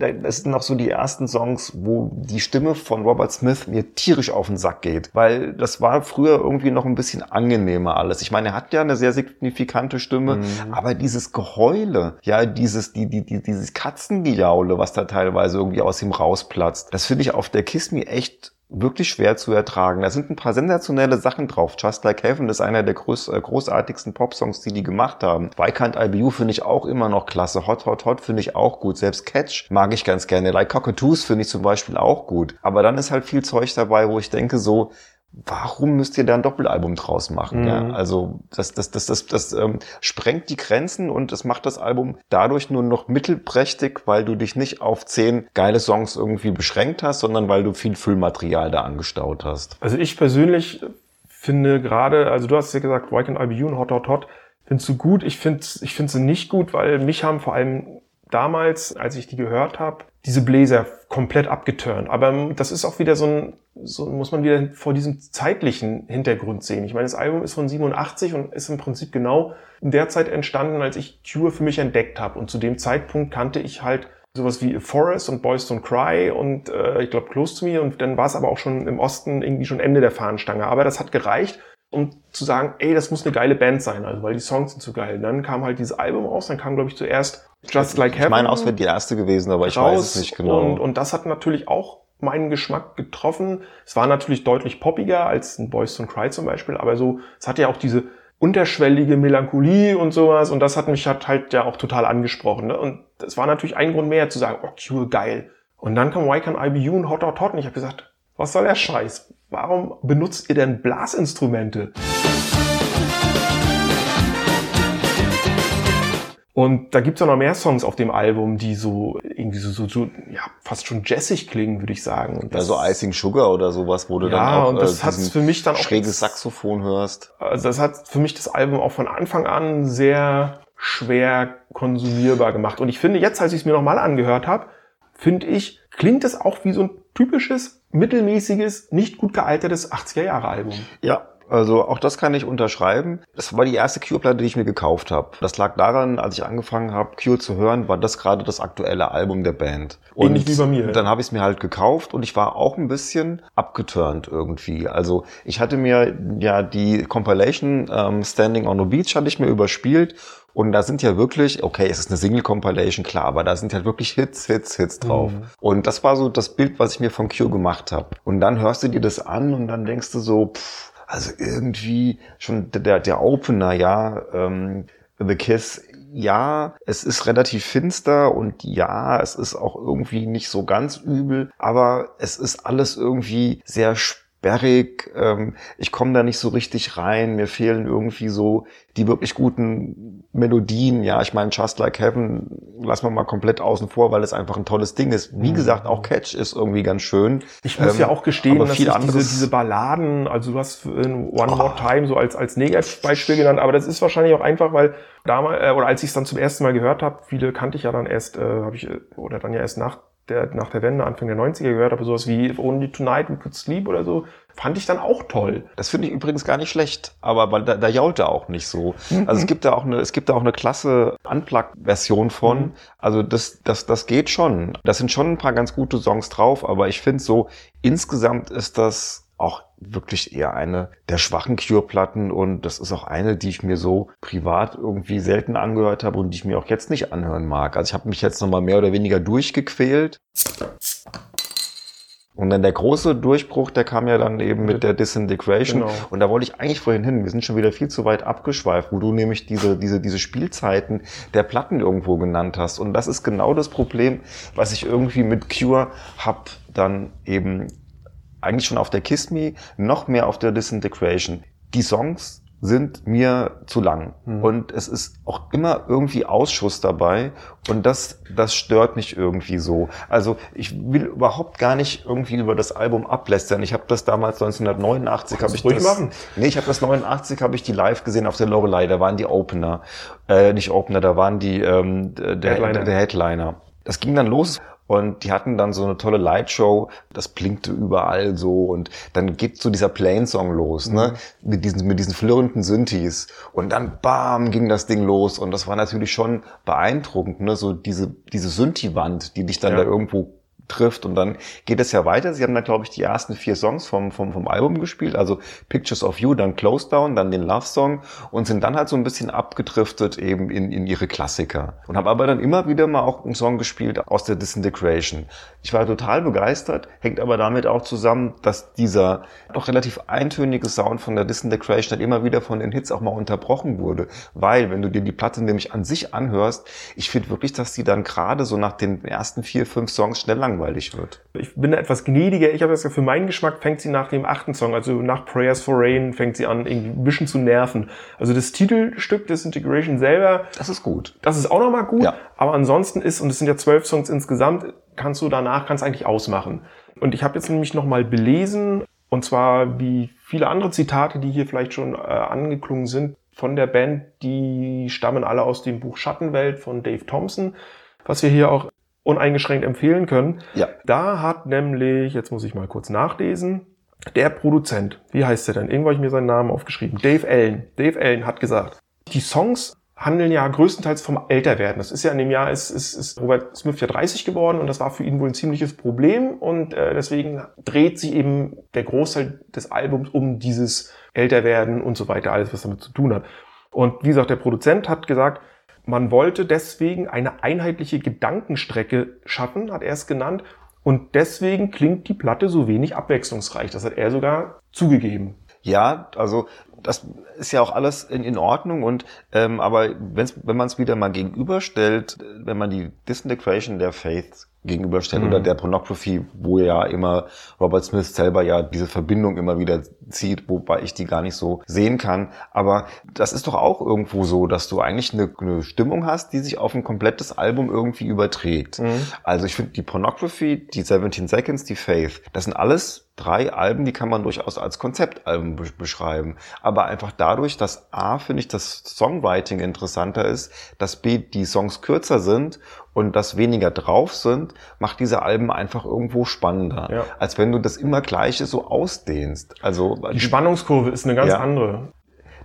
Das sind noch so die ersten Songs, wo die Stimme von Robert Smith mir tierisch auf den Sack geht, weil das war früher irgendwie noch ein bisschen angenehmer alles. Ich meine, er hat ja eine sehr signifikante Stimme, aber dieses Geheule, ja, dieses, die, die, die, dieses Katzengejaule, was da teilweise irgendwie aus ihm rausplatzt, das finde ich auf der Kiss Me echt wirklich schwer zu ertragen. Da sind ein paar sensationelle Sachen drauf. Just Like Heaven ist einer der groß, äh, großartigsten Popsongs, die die gemacht haben. Why Can't I Be You finde ich auch immer noch klasse. Hot Hot Hot finde ich auch gut. Selbst Catch mag ich ganz gerne. Like Cockatoos finde ich zum Beispiel auch gut. Aber dann ist halt viel Zeug dabei, wo ich denke so, Warum müsst ihr da ein Doppelalbum draus machen? Mhm. Ja, also das, das, das, das, das ähm, sprengt die Grenzen und es macht das Album dadurch nur noch mittelprächtig, weil du dich nicht auf zehn geile Songs irgendwie beschränkt hast, sondern weil du viel Füllmaterial da angestaut hast. Also ich persönlich finde gerade, also du hast ja gesagt, Why Can't I Be You und Hot Hot Hot, findest du gut. Ich finde ich finde sie nicht gut, weil mich haben vor allem damals, als ich die gehört habe, diese Bläser komplett abgeturnt. Aber das ist auch wieder so ein, so muss man wieder vor diesem zeitlichen Hintergrund sehen. Ich meine, das Album ist von 87 und ist im Prinzip genau in der Zeit entstanden, als ich Cure für mich entdeckt habe. Und zu dem Zeitpunkt kannte ich halt sowas wie Forest und Boys Don't Cry und äh, ich glaube Close to Me und dann war es aber auch schon im Osten irgendwie schon Ende der Fahnenstange. Aber das hat gereicht, um zu sagen, ey, das muss eine geile Band sein, also weil die Songs sind so geil. Dann kam halt dieses Album raus, dann kam glaube ich zuerst Just Like Heaven Ich meine, aus wäre die erste gewesen, aber ich weiß es nicht genau. und, und das hat natürlich auch meinen Geschmack getroffen. Es war natürlich deutlich poppiger als ein Boys Don't Cry zum Beispiel, aber so, es hat ja auch diese unterschwellige Melancholie und sowas und das hat mich hat halt ja auch total angesprochen. Ne? Und das war natürlich ein Grund mehr zu sagen, oh, Cure, geil. Und dann kam Why Can't I Be You und Hot Hot Hot und ich habe gesagt, was soll der Scheiß? Warum benutzt ihr denn Blasinstrumente? Und da gibt's ja noch mehr Songs auf dem Album, die so irgendwie so, so, so ja, fast schon jazzig klingen, würde ich sagen. Und Ja, so Icing Sugar oder sowas, wo du Ja, dann auch und das äh, hat's für mich dann auch- schräges Saxophon hörst. Also das hat für mich das Album auch von Anfang an sehr schwer konsumierbar gemacht. Und ich finde, jetzt, als ich es mir nochmal angehört habe, finde ich, klingt es auch wie so ein typisches, mittelmäßiges, nicht gut gealtertes 80er-Jahre-Album. Ja, Also auch das kann ich unterschreiben. Das war die erste Cure-Platte, die ich mir gekauft habe. Das lag daran, als ich angefangen habe, Cure zu hören, war das gerade das aktuelle Album der Band. Ähnlich wie bei mir. Dann habe ich es mir halt gekauft und ich war auch ein bisschen abgeturnt irgendwie. Also ich hatte mir ja die Compilation ähm, Standing on the Beach hatte ich mir überspielt und da sind ja wirklich, okay, es ist eine Single-Compilation, klar, aber da sind halt wirklich Hits, Hits, Hits drauf. Und das war so das Bild, was ich mir von Cure gemacht habe. Und dann hörst du dir das an und dann denkst du so, pff, also irgendwie schon der, der Opener, ja, ähm, The Kiss, ja, es ist relativ finster und ja, es ist auch irgendwie nicht so ganz übel, aber es ist alles irgendwie sehr sperrig. Ähm, ich komme da nicht so richtig rein. Mir fehlen irgendwie so die wirklich guten Melodien. Ja, ich meine, Just Like Heaven lassen wir mal komplett außen vor, weil es einfach ein tolles Ding ist. Wie gesagt, auch Catch ist irgendwie ganz schön. Ich muss Ähm, ja auch gestehen, dass ich diese, diese Balladen, also du hast äh, One More Time so als, als Negativbeispiel genannt, aber das ist wahrscheinlich auch einfach, weil damals, äh, oder als ich es dann zum ersten Mal gehört habe, viele kannte ich ja dann erst, äh, habe ich, äh, oder dann ja erst nach der, nach der Wende, Anfang der 90er gehört, aber sowas wie If Only Tonight We Could Sleep oder so, fand ich dann auch toll. Das finde ich übrigens gar nicht schlecht, aber weil da, da jault er auch nicht so. Also es gibt da auch eine, es gibt da auch eine klasse Unplugged-Version von. Also das, das, das geht schon. Das sind schon ein paar ganz gute Songs drauf, aber ich finde so, insgesamt ist das auch wirklich eher eine der schwachen Cure-Platten und das ist auch eine, die ich mir so privat irgendwie selten angehört habe und die ich mir auch jetzt nicht anhören mag. Also ich habe mich jetzt nochmal mehr oder weniger durchgequält. Und dann der große Durchbruch, der kam ja dann eben mit der Disintegration. Genau. Und da wollte ich eigentlich vorhin hin. Wir sind schon wieder viel zu weit abgeschweift, wo du nämlich diese, diese, diese Spielzeiten der Platten irgendwo genannt hast. Und das ist genau das Problem, was ich irgendwie mit Cure hab dann eben eigentlich schon auf der Kiss Me, noch mehr auf der Disintegration. Die Songs sind mir zu lang. Und es ist auch immer irgendwie Ausschuss dabei. Und das, das stört mich irgendwie so. Also ich will überhaupt gar nicht irgendwie über das Album ablästern. Ich habe das damals 1989 habe ich das. machen. Nee, ich habe das 89 habe ich die live gesehen auf der Lorelei. Da waren die Opener, äh, nicht Opener, da waren die ähm, der, der, Headliner. der Headliner. Das ging dann los und die hatten dann so eine tolle Lightshow, das blinkte überall so und dann geht so dieser Plain-Song los, ne? Mit diesen, mit diesen flirrenden Synthes und dann bam ging das Ding los und das war natürlich schon beeindruckend, ne? So diese, diese Synthi-Wand, die dich dann Ja. da irgendwo trifft und dann geht es ja weiter. Sie haben dann, glaube ich, die ersten vier Songs vom, vom, vom Album gespielt, also Pictures of You, dann Close Down, dann den Love Song und sind dann halt so ein bisschen abgedriftet eben in, in ihre Klassiker. Und habe aber dann immer wieder mal auch einen Song gespielt aus der Disintegration. Ich war total begeistert, hängt aber damit auch zusammen, dass dieser doch relativ eintönige Sound von der Disintegration dann immer wieder von den Hits auch mal unterbrochen wurde. Weil, wenn du dir die Platte nämlich an sich anhörst, ich finde wirklich, dass die dann gerade so nach den ersten vier, fünf Songs schnell langweilig wird. Ich bin da etwas gnädiger. Ich habe das für meinen Geschmack fängt sie nach dem achten Song, also nach Prayers for Rain, fängt sie an, irgendwie ein bisschen zu nerven. Also das Titelstück Disintegration selber, Das ist gut. das ist auch nochmal gut, Ja. aber ansonsten ist, und es sind ja zwölf Songs insgesamt, kannst du danach, kannst eigentlich ausmachen. Und ich habe jetzt nämlich nochmal belesen, und zwar wie viele andere Zitate, die hier vielleicht schon äh, angeklungen sind, von der Band, die stammen alle aus dem Buch Schattenwelt von Dave Thompson, was wir hier auch uneingeschränkt empfehlen können. Ja. Da hat nämlich, jetzt muss ich mal kurz nachlesen, der Produzent, wie heißt der denn? Irgendwo habe ich mir seinen Namen aufgeschrieben. Dave Allen. Dave Allen hat gesagt, die Songs handeln ja größtenteils vom Älterwerden. Das ist ja in dem Jahr, ist, ist, ist Robert Smith ja 30 geworden und das war für ihn wohl ein ziemliches Problem und äh, deswegen dreht sich eben der Großteil des Albums um dieses Älterwerden und so weiter, alles was damit zu tun hat. Und wie gesagt, der Produzent hat gesagt, man wollte deswegen eine einheitliche Gedankenstrecke schaffen, hat er es genannt. Und deswegen klingt die Platte so wenig abwechslungsreich. Das hat er sogar zugegeben. Ja, also das ist ja auch alles in, in Ordnung und ähm, aber wenn's, wenn man es wieder mal gegenüberstellt, äh, wenn man die Disintegration der Gegenüberstellt oder der Pornography, wo ja immer Robert Smith selber ja diese Verbindung immer wieder zieht, wobei ich die gar nicht so sehen kann. Aber das ist doch auch irgendwo so, dass du eigentlich eine, eine Stimmung hast, die sich auf ein komplettes Album irgendwie überträgt. Also ich finde die Pornography, die 17 Seconds, die Faith, das sind alles drei Alben, die kann man durchaus als Konzeptalben be beschreiben. Aber einfach dadurch, dass A, finde ich, das Songwriting interessanter ist, dass B, die Songs kürzer sind und dass weniger drauf sind, macht diese Alben einfach irgendwo spannender. Ja. Als wenn du das immer Gleiche so ausdehnst. Also Die Spannungskurve ist eine ganz Ja. andere.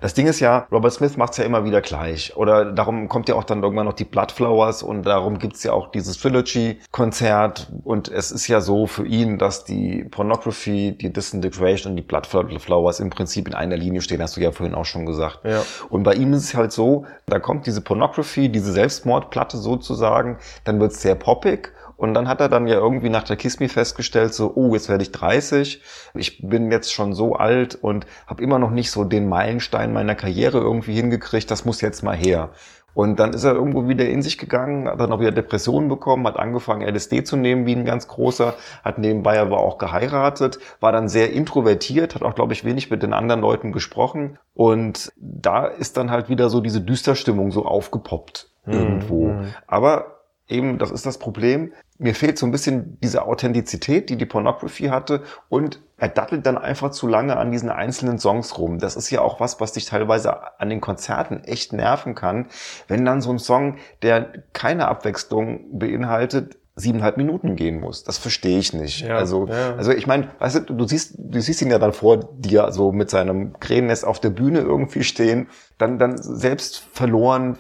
Das Ding ist ja, Robert Smith macht's ja immer wieder gleich. Oder darum kommt ja auch dann irgendwann noch die Bloodflowers und darum gibt's ja auch dieses Trilogy-Konzert. Und es ist ja so für ihn, dass die Pornography, die Disintegration und die Bloodflowers im Prinzip in einer Linie stehen, hast du ja vorhin auch schon gesagt. Ja. Und bei ihm ist es halt so, da kommt diese Pornography, diese Selbstmordplatte sozusagen, dann wird's sehr poppig. Und dann hat er dann ja irgendwie nach der Kiss Me festgestellt, so, oh, jetzt werde ich 30, ich bin jetzt schon so alt und habe immer noch nicht so den Meilenstein meiner Karriere irgendwie hingekriegt, das muss jetzt mal her. Und dann ist er irgendwo wieder in sich gegangen, hat dann auch wieder Depressionen bekommen, hat angefangen LSD zu nehmen wie ein ganz großer, hat nebenbei aber auch geheiratet, war dann sehr introvertiert, hat auch, glaube ich, wenig mit den anderen Leuten gesprochen. Und da ist dann halt wieder so diese Düsterstimmung so aufgepoppt irgendwo. Aber eben, das ist das Problem. Mir fehlt so ein bisschen diese Authentizität, die die Pornography hatte und er dattelt dann einfach zu lange an diesen einzelnen Songs rum. Das ist ja auch was, was dich teilweise an den Konzerten echt nerven kann, wenn dann so ein Song, der keine Abwechslung beinhaltet, siebeneinhalb Minuten gehen muss. Das verstehe ich nicht. Ja, also, ja. also ich meine, weißt du, du siehst, du siehst ihn ja dann vor dir so mit seinem Krähennest auf der Bühne irgendwie stehen, dann, dann selbst verloren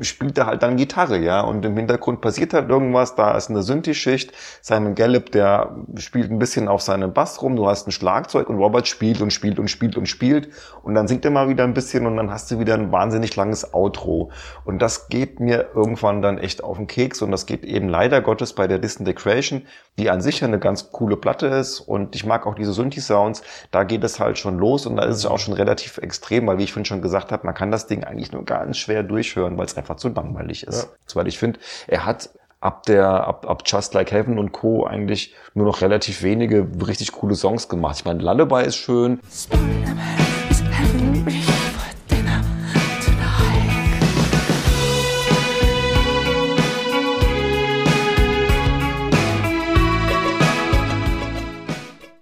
spielt er halt dann Gitarre, ja, und im Hintergrund passiert halt irgendwas, da ist eine Synthi-Schicht, Simon Gallup, der spielt ein bisschen auf seinem Bass rum, du hast ein Schlagzeug und Robert spielt und spielt und spielt und spielt. Und dann singt er mal wieder ein bisschen und dann hast du wieder ein wahnsinnig langes Outro. Und das geht mir irgendwann dann echt auf den Keks. Und das geht eben leider Gottes bei der Disintegration, die an sich eine ganz coole Platte ist. Und ich mag auch diese Synthi-Sounds, da geht es halt schon los. Und da ist es auch schon relativ extrem, weil wie ich vorhin schon gesagt habe, man kann das Ding eigentlich nur ganz schwer durchhören, weil es einfach zu langweilig ist. Weil ich finde, er hat ab der, ab, ab Just Like Heaven und Co. eigentlich nur noch relativ wenige richtig coole Songs gemacht. Ich meine, Lullaby ist schön,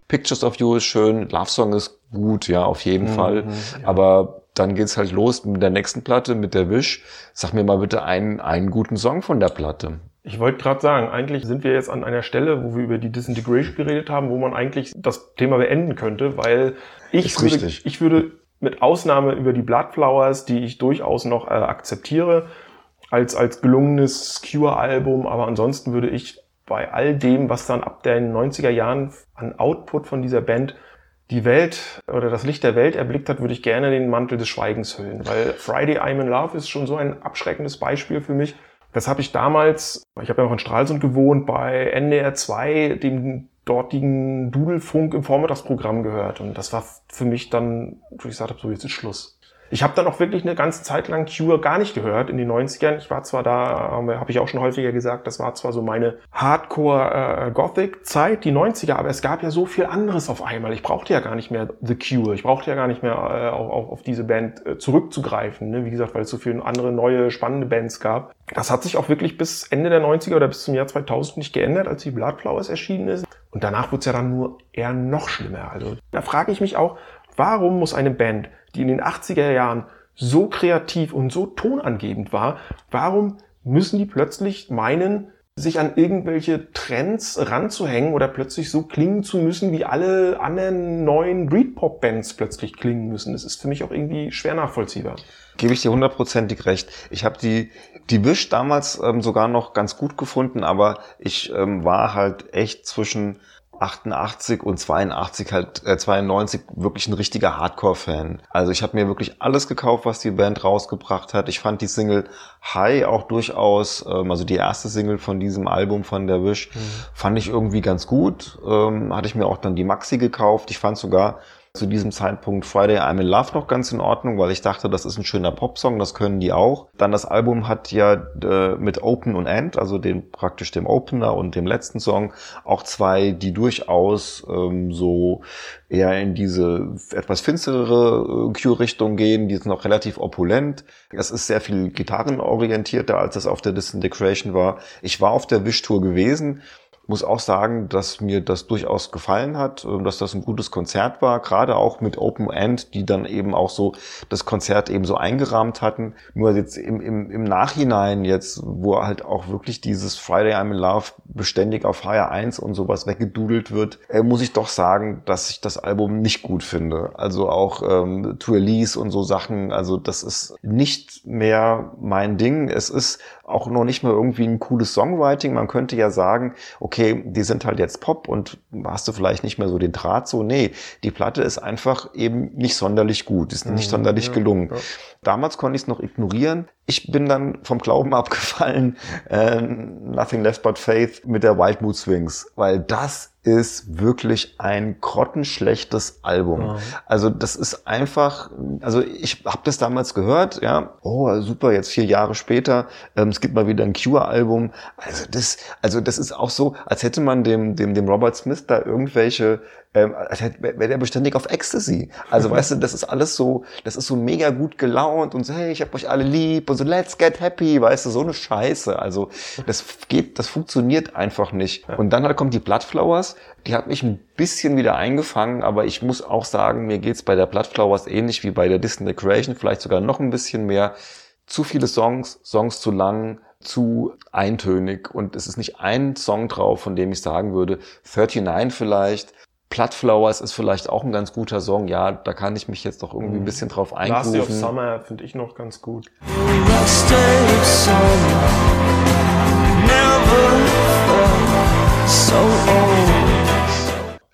Pictures of You ist schön, Love Song ist gut, ja, auf jeden Fall. Aber dann geht's halt los mit der nächsten Platte, mit der Wish. Sag mir mal bitte einen, einen guten Song von der Platte. Ich wollte gerade sagen, eigentlich sind wir jetzt an einer Stelle, wo wir über die Disintegration geredet haben, wo man eigentlich das Thema beenden könnte, weil ich würde, ich würde mit Ausnahme über die Bloodflowers, die ich durchaus noch äh, akzeptiere, als, als gelungenes Cure-Album, aber ansonsten würde ich bei all dem, was dann ab den 90er Jahren an Output von dieser Band die Welt oder das Licht der Welt erblickt hat, würde ich gerne den Mantel des Schweigens hüllen, weil Friday I'm in Love ist schon so ein abschreckendes Beispiel für mich. Das habe ich damals, ich habe ja noch in Stralsund gewohnt, bei NDR 2, dem dortigen Dudelfunk im Vormittagsprogramm gehört. Und das war für mich dann, wo ich gesagt habe, so jetzt ist Schluss. Ich habe dann auch wirklich eine ganze Zeit lang Cure gar nicht gehört in den 90ern. Ich war zwar da, habe ich auch schon häufiger gesagt, das war zwar so meine Hardcore-Gothic-Zeit, die 90er, aber es gab ja so viel anderes auf einmal. Ich brauchte ja gar nicht mehr The Cure. Ich brauchte ja gar nicht mehr äh, auch auf diese Band äh, zurückzugreifen. Ne? Wie gesagt, weil es so viele andere neue, spannende Bands gab. Das hat sich auch wirklich bis Ende der 90er oder bis zum Jahr 2000 nicht geändert, als die Bloodflowers erschienen ist. Und danach wurde es ja dann nur eher noch schlimmer. Also da frage ich mich auch, warum muss eine Band, die in den 80er Jahren so kreativ und so tonangebend war, warum müssen die plötzlich meinen, sich an irgendwelche Trends ranzuhängen oder plötzlich so klingen zu müssen, wie alle anderen neuen Britpop-Bands plötzlich klingen müssen. Das ist für mich auch irgendwie schwer nachvollziehbar. Gebe ich dir hundertprozentig recht. Ich habe die, die Wish damals ähm, sogar noch ganz gut gefunden, aber ich ähm, war halt echt zwischen 88 und 82 halt äh, 92 wirklich ein richtiger Hardcore-Fan. Also ich habe mir wirklich alles gekauft, was die Band rausgebracht hat. Ich fand die Single High auch durchaus, ähm, also die erste Single von diesem Album von der Wish, fand ich irgendwie ganz gut. Ähm, hatte ich mir auch dann die Maxi gekauft. Ich fand sogar zu diesem Zeitpunkt Friday I'm in Love noch ganz in Ordnung, weil ich dachte, das ist ein schöner Popsong, das können die auch. Dann das Album hat ja äh, mit Open und End, also den praktisch dem Opener und dem letzten Song, auch zwei, die durchaus ähm, so eher in diese etwas finsterere äh, Cure-Richtung gehen, die sind noch relativ opulent. Es ist sehr viel gitarrenorientierter, als es auf der Disintegration war. Ich war auf der Wish-Tour gewesen muss auch sagen, dass mir das durchaus gefallen hat, äh, dass das ein gutes Konzert war, gerade auch mit Open End, die dann eben auch so das Konzert eben so eingerahmt hatten. Nur jetzt im, im, im Nachhinein jetzt, wo halt auch wirklich dieses Friday I'm in Love beständig auf Fire 1 und sowas weggedudelt wird, äh, muss ich doch sagen, dass ich das Album nicht gut finde. Also auch ähm, To Release und so Sachen, also das ist nicht mehr mein Ding. Es ist auch noch nicht mal irgendwie ein cooles Songwriting. Man könnte ja sagen, okay, die sind halt jetzt Pop und hast du vielleicht nicht mehr so den Draht so. Nee, die Platte ist einfach eben nicht sonderlich gut, ist nicht sonderlich gelungen. Damals konnte ich es noch ignorieren. Ich bin dann vom Glauben abgefallen, äh, Nothing Left But Faith mit der Wild Mood Swings, weil das ist wirklich ein grottenschlechtes Album. Also das ist einfach, also ich habe das damals gehört, ja, oh super, jetzt vier Jahre später, ähm, es gibt mal wieder ein Cure-Album. Also das, also das ist auch so, als hätte man dem, dem, dem Robert Smith da irgendwelche ähm, als hätte- wäre der beständig auf Ecstasy. Also weißt du, das ist alles so, das ist so mega gut gelaunt und so, hey, ich hab euch alle lieb und so, let's get happy, weißt du, so eine Scheiße. Also das geht, das funktioniert einfach nicht. Und dann halt kommt die Bloodflowers, die hat mich ein bisschen wieder eingefangen, aber ich muss auch sagen, mir geht's bei der Bloodflowers ähnlich wie bei der Distant Creation, vielleicht sogar noch ein bisschen mehr. Zu viele Songs, Songs zu lang, zu eintönig und es ist nicht ein Song drauf, von dem ich sagen würde, 39 vielleicht, Bloodflowers ist vielleicht auch ein ganz guter Song. Ja, da kann ich mich jetzt doch irgendwie ein bisschen drauf Last Day of eingrooven. Summer finde ich noch ganz gut. Last day of summer never felt so old.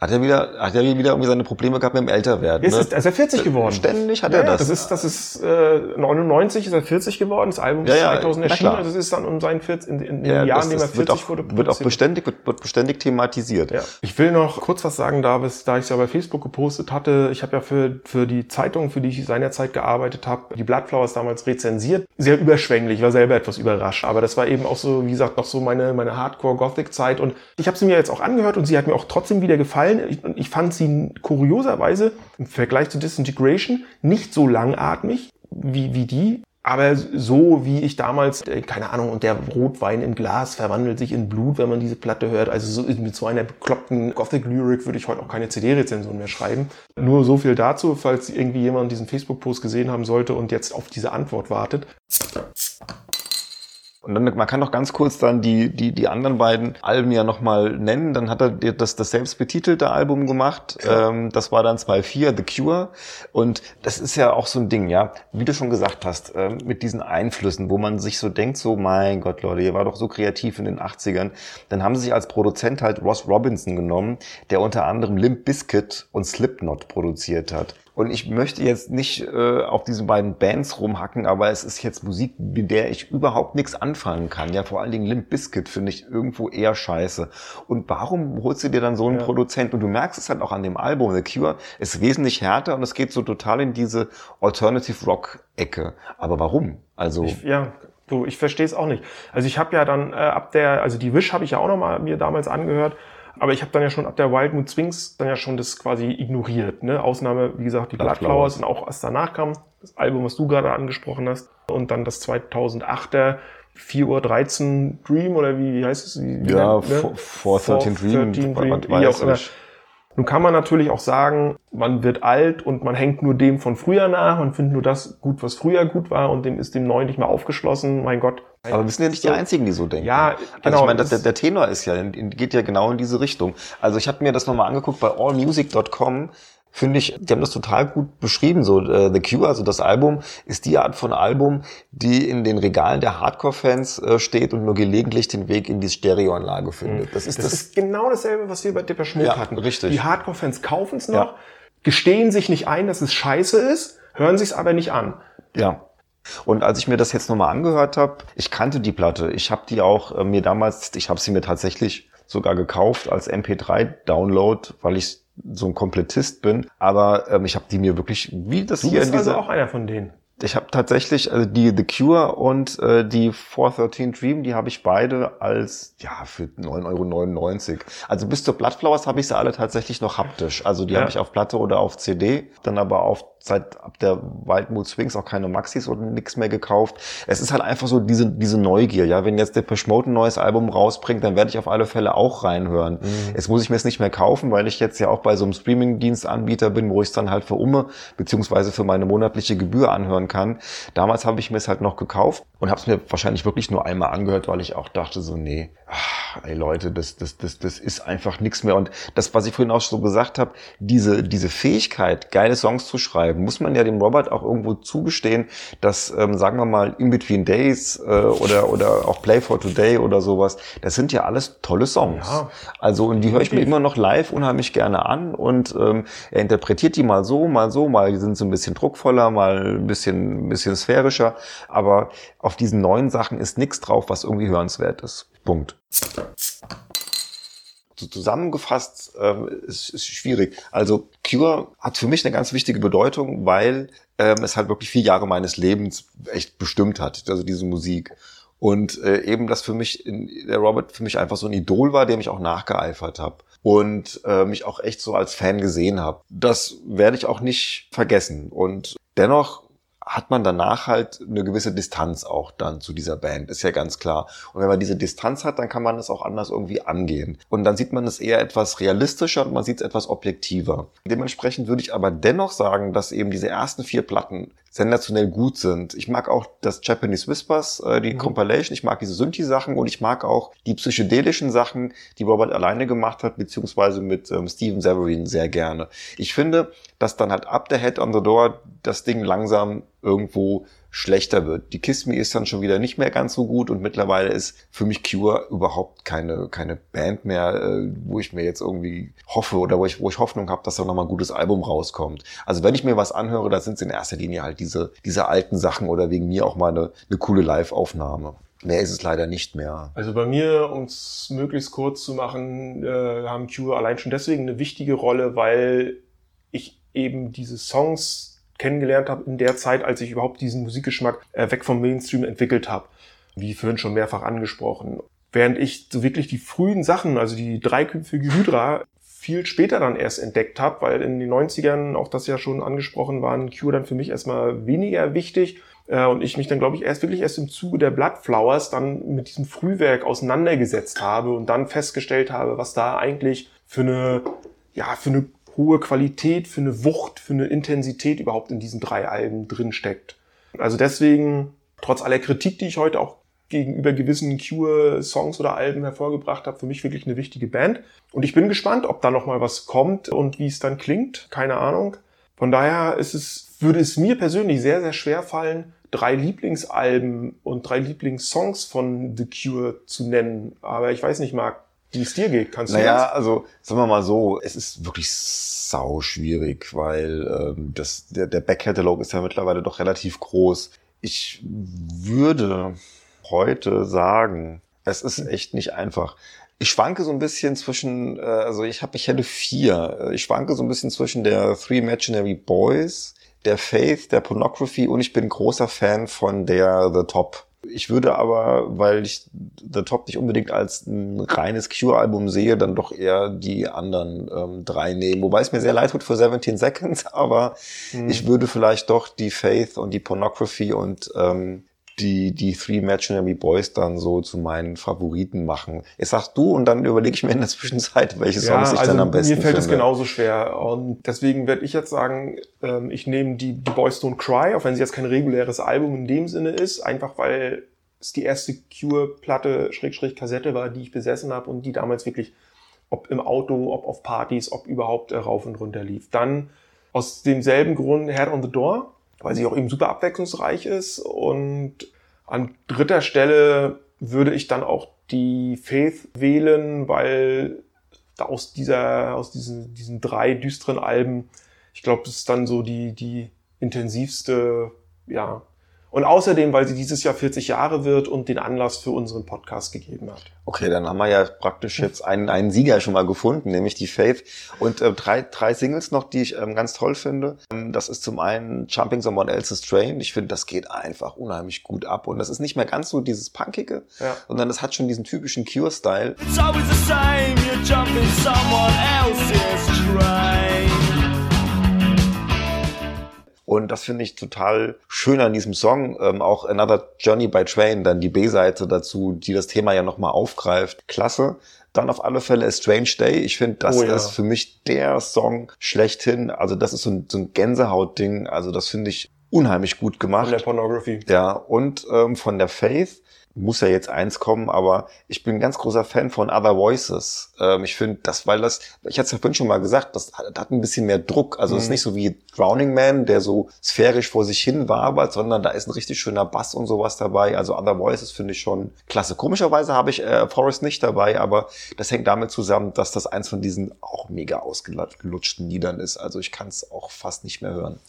Hat er wieder, hat er wieder irgendwie seine Probleme gehabt mit dem Älterwerden? Jetzt Ne? ist, ist er 40 geworden. Ständig hat Ja, er ja, das. das ist, das ist äh, 99 ist er 40 geworden, das Album ist Ja, ja, 2000 na erschienen, also es ist dann um seinen 40, in, in, den Jahren, das, in dem er das wird 40 auch, wurde, wird auch beständig, wird, wird beständig thematisiert. Ja. Ich will noch kurz was sagen, Davis, da ich es ja bei Facebook gepostet hatte. Ich habe ja für, für die Zeitung, für die ich seinerzeit gearbeitet habe, die Bloodflowers damals rezensiert. Sehr überschwänglich, war selber etwas überrascht. Aber das war eben auch so, wie gesagt, noch so meine, meine Hardcore-Gothic-Zeit. Und ich habe sie mir jetzt auch angehört und sie hat mir auch trotzdem wieder gefallen. Ich, und ich fand sie kurioserweise im Vergleich zu Disintegration nicht so langatmig wie, wie die. Aber so wie ich damals, äh, keine Ahnung, und der Rotwein in Glas verwandelt sich in Blut, wenn man diese Platte hört. Also so mit so einer bekloppten Gothic-Lyrik würde ich heute auch keine CD-Rezension mehr schreiben. Nur so viel dazu, falls irgendwie jemand diesen Facebook-Post gesehen haben sollte und jetzt auf diese Antwort wartet. Und dann, man kann doch ganz kurz dann die, die, die anderen beiden Alben ja nochmal nennen. Dann hat er das, das selbstbetitelte Album gemacht. Ähm, das war dann 2.4, The Cure. Und das ist ja auch so ein Ding, ja. Wie du schon gesagt hast, ähm, mit diesen Einflüssen, wo man sich so denkt, so, mein Gott, Leute, ihr war doch so kreativ in den 80ern. Dann haben sie sich als Produzent halt Ross Robinson genommen, der unter anderem Limp Bizkit und Slipknot produziert hat. Und ich möchte jetzt nicht äh, auf diesen beiden Bands rumhacken, aber es ist jetzt Musik, mit der ich überhaupt nichts anfangen kann. Ja, vor allen Dingen Limp Bizkit finde ich irgendwo eher scheiße. Und warum holst du dir dann so einen Produzent? Und du merkst es halt auch an dem Album. The Cure ist wesentlich härter und es geht so total in diese Alternative Rock Ecke. Aber warum? Also Ich, ja, so, ich verstehe es auch nicht. Also ich habe ja dann äh, ab der, also die Wish habe ich ja auch noch mal mir damals angehört, aber ich habe dann ja schon ab der Wild Mood Swings dann ja schon das quasi ignoriert. Ne? Ausnahme, wie gesagt, die Bloodflowers. Bloodflowers und auch erst danach kam das Album, was du gerade angesprochen hast und dann das 2008er 4 Uhr 13 Dream oder wie, wie heißt es? Wie, ja, nennt- ne? 413 Dream, 413 was Dream, wie weiß auch immer. Nun kann man natürlich auch sagen, man wird alt und man hängt nur dem von früher nach, man findet nur das gut, was früher gut war und dem ist dem Neuen nicht mehr aufgeschlossen. Mein Gott. Aber wir sind ja nicht die Einzigen, die so denken. Ja, Also genau, ich meine, das- der, der Tenor ist ja, geht ja genau in diese Richtung. Also ich habe mir das nochmal angeguckt bei allmusic.com. Finde ich, die haben das total gut beschrieben. So äh, The Cure, also das Album, ist die Art von Album, die in den Regalen der Hardcore-Fans äh, steht und nur gelegentlich den Weg in die Stereoanlage findet. Das ist Das das. ist genau dasselbe, was wir bei Depeche Mode Ja, hatten. richtig. Die Hardcore-Fans kaufen es noch, Ja. gestehen sich nicht ein, dass es scheiße ist, hören sich es aber nicht an. Ja. Und als ich mir das jetzt nochmal angehört habe, ich kannte die Platte. Ich habe die auch äh, mir damals, ich habe sie mir tatsächlich sogar gekauft als MP3-Download, weil ich so ein Komplettist bin. Aber ähm, ich habe die mir wirklich, wie das Du hier in bist also dieser... auch einer von denen. Ich habe tatsächlich also die The Cure und äh, die 413 Dream, die habe ich beide als ja für 9,99 Euro. Also bis zur Bloodflowers habe ich sie alle tatsächlich noch haptisch. Also die Ja. habe ich auf Platte oder auf CD, dann aber auf seit ab der Wild Mood Swings auch keine Maxis oder nix mehr gekauft. Es ist halt einfach so diese, diese Neugier, ja. Wenn jetzt der Mode ein neues Album rausbringt, dann werde ich auf alle Fälle auch reinhören. Mhm. Jetzt muss ich mir es nicht mehr kaufen, weil ich jetzt ja auch bei so einem Streaming-Dienstanbieter bin, wo ich es dann halt für Umme, beziehungsweise für meine monatliche Gebühr anhören kann. Damals habe ich mir es halt noch gekauft und habe es mir wahrscheinlich wirklich nur einmal angehört, weil ich auch dachte so, nee, ach, ey Leute, das, das, das, das ist einfach nichts mehr. Und das, was ich vorhin auch so gesagt habe, diese, diese Fähigkeit, geile Songs zu schreiben, muss man ja dem Robert auch irgendwo zugestehen, dass, ähm, sagen wir mal, In Between Days äh, oder, oder auch Play for Today oder sowas, das sind ja alles tolle Songs. Ja. Also, und die höre ich mir immer noch live unheimlich gerne an und ähm, er interpretiert die mal so, mal so, mal sind so ein bisschen druckvoller, mal ein bisschen, ein bisschen sphärischer, aber auf diesen neuen Sachen ist nichts drauf, was irgendwie hörenswert ist. Punkt. So zusammengefasst ähm, ist, ist schwierig. Also Cure hat für mich eine ganz wichtige Bedeutung, weil ähm, es halt wirklich vier Jahre meines Lebens echt bestimmt hat, also diese Musik. Und äh, eben das für mich, in, der Robert für mich einfach so ein Idol war, dem ich auch nachgeeifert habe und äh, mich auch echt so als Fan gesehen habe. Das werde ich auch nicht vergessen. Und dennoch hat man danach halt eine gewisse Distanz auch dann zu dieser Band, ist ja ganz klar. Und wenn man diese Distanz hat, dann kann man es auch anders irgendwie angehen. Und dann sieht man es eher etwas realistischer und man sieht es etwas objektiver. Dementsprechend würde ich aber dennoch sagen, dass eben diese ersten vier Platten sensationell gut sind. Ich mag auch das Japanese Whispers, äh, die Compilation, ich mag diese Synthi-Sachen und ich mag auch die psychedelischen Sachen, die Robert alleine gemacht hat, beziehungsweise mit ähm, Steven Severin sehr gerne. Ich finde, dass dann halt ab der Head on the Door das Ding langsam irgendwo schlechter wird. Die Kiss Me ist dann schon wieder nicht mehr ganz so gut und mittlerweile ist für mich Cure überhaupt keine, keine Band mehr, äh, wo ich mir jetzt irgendwie hoffe oder wo ich, wo ich Hoffnung habe, dass da nochmal ein gutes Album rauskommt. Also wenn ich mir was anhöre, da sind es in erster Linie halt diese, diese alten Sachen oder wegen mir auch mal eine, eine coole Live-Aufnahme. Mehr ist es leider nicht mehr. Also bei mir, um es möglichst kurz zu machen, äh, haben Cure allein schon deswegen eine wichtige Rolle, weil ich eben diese Songs kennengelernt habe in der Zeit, als ich überhaupt diesen Musikgeschmack äh, weg vom Mainstream entwickelt habe. Wie vorhin schon mehrfach angesprochen. Während ich so wirklich die frühen Sachen, also die dreiköpfige Hydra, viel später dann erst entdeckt habe, weil in den 90ern, auch das ja schon angesprochen, waren Cure dann für mich erstmal weniger wichtig. Äh, Und ich mich dann, glaube ich, erst wirklich erst im Zuge der Bloodflowers dann mit diesem Frühwerk auseinandergesetzt habe und dann festgestellt habe, was da eigentlich für eine, ja, für eine hohe Qualität, für eine Wucht, für eine Intensität überhaupt in diesen drei Alben drin steckt. Also deswegen, trotz aller Kritik, die ich heute auch gegenüber gewissen Cure-Songs oder Alben hervorgebracht habe, für mich wirklich eine wichtige Band. Und ich bin gespannt, ob da noch mal was kommt und wie es dann klingt. Keine Ahnung. Von daher ist es, würde es mir persönlich sehr, sehr schwer fallen, drei Lieblingsalben und drei Lieblingssongs von The Cure zu nennen. Aber ich weiß nicht, Marc, wie es dir geht. Kannst du Naja, also sagen wir mal so, es ist wirklich sau schwierig, weil ähm, das, der, der Backkatalog ist ja mittlerweile doch relativ groß. Ich würde heute sagen, es ist echt nicht einfach. Ich schwanke so ein bisschen zwischen, äh, also ich habe, ich hätte vier. Ich schwanke so ein bisschen zwischen der Three Imaginary Boys, der Faith, der Pornography und ich bin großer Fan von der The Top. Ich würde aber, weil ich The Top nicht unbedingt als ein reines Cure-Album sehe, dann doch eher die anderen ähm, drei nehmen. Wobei es mir sehr leid tut für 17 Seconds, aber ich würde vielleicht doch die Faith und die Pornography und ähm, die, die Three Imaginary Boys dann so zu meinen Favoriten machen. Jetzt sagst du und dann überlege ich mir in der Zwischenzeit, welche Songs ich dann am besten also mir fällt es finde. genauso schwer. Und deswegen werde ich jetzt sagen, ähm, ich nehme die, die Boys Don't Cry, auch wenn sie jetzt kein reguläres Album in dem Sinne ist, einfach weil es die erste Cure-Platte, Schrägstrich Kassette war, die ich besessen habe und die damals wirklich, ob im Auto, ob auf Partys, ob überhaupt äh, rauf und runter lief. Dann aus demselben Grund Head on the Door, weil sie auch eben super abwechslungsreich ist. Und an dritter Stelle würde ich dann auch die Faith wählen, weil da aus dieser, aus diesen, diesen drei düsteren Alben, ich glaube, das ist dann so die, die intensivste, ja. Und außerdem, weil sie dieses Jahr 40 Jahre wird und den Anlass für unseren Podcast gegeben hat. Okay, dann haben wir ja praktisch jetzt einen, einen Sieger schon mal gefunden, nämlich die Faith. Und äh, drei, drei Singles noch, die ich ähm, ganz toll finde. Ähm, Das ist zum einen Jumping Someone Else's Train. Ich finde, das geht einfach unheimlich gut ab. Und das ist nicht mehr ganz so dieses Punkige, Ja. sondern das hat schon diesen typischen Cure-Style. It's always the same, you're jumping someone else's train. Und das finde ich total schön an diesem Song. Ähm, auch Another Journey by Train, dann die B-Seite dazu, die das Thema ja nochmal aufgreift. Klasse. Dann auf alle Fälle A Strange Day. Ich finde, das Oh ja. ist für mich der Song schlechthin. Also das ist so ein, so ein Gänsehautding. Also das finde ich unheimlich gut gemacht. Von der Pornography. Ja, und ähm, von der Faith muss ja jetzt eins kommen, aber ich bin ein ganz großer Fan von Other Voices. Ähm, ich finde das, weil das, ich hatte es ja vorhin schon mal gesagt, das hat, hat ein bisschen mehr Druck. Also es ist nicht so wie Drowning Man, der so sphärisch vor sich hin wabert, sondern da ist ein richtig schöner Bass und sowas dabei. Also Other Voices finde ich schon klasse. Komischerweise habe ich äh, Forrest nicht dabei, aber das hängt damit zusammen, dass das eins von diesen auch mega ausgelutschten Liedern ist. Also ich kann es auch fast nicht mehr hören.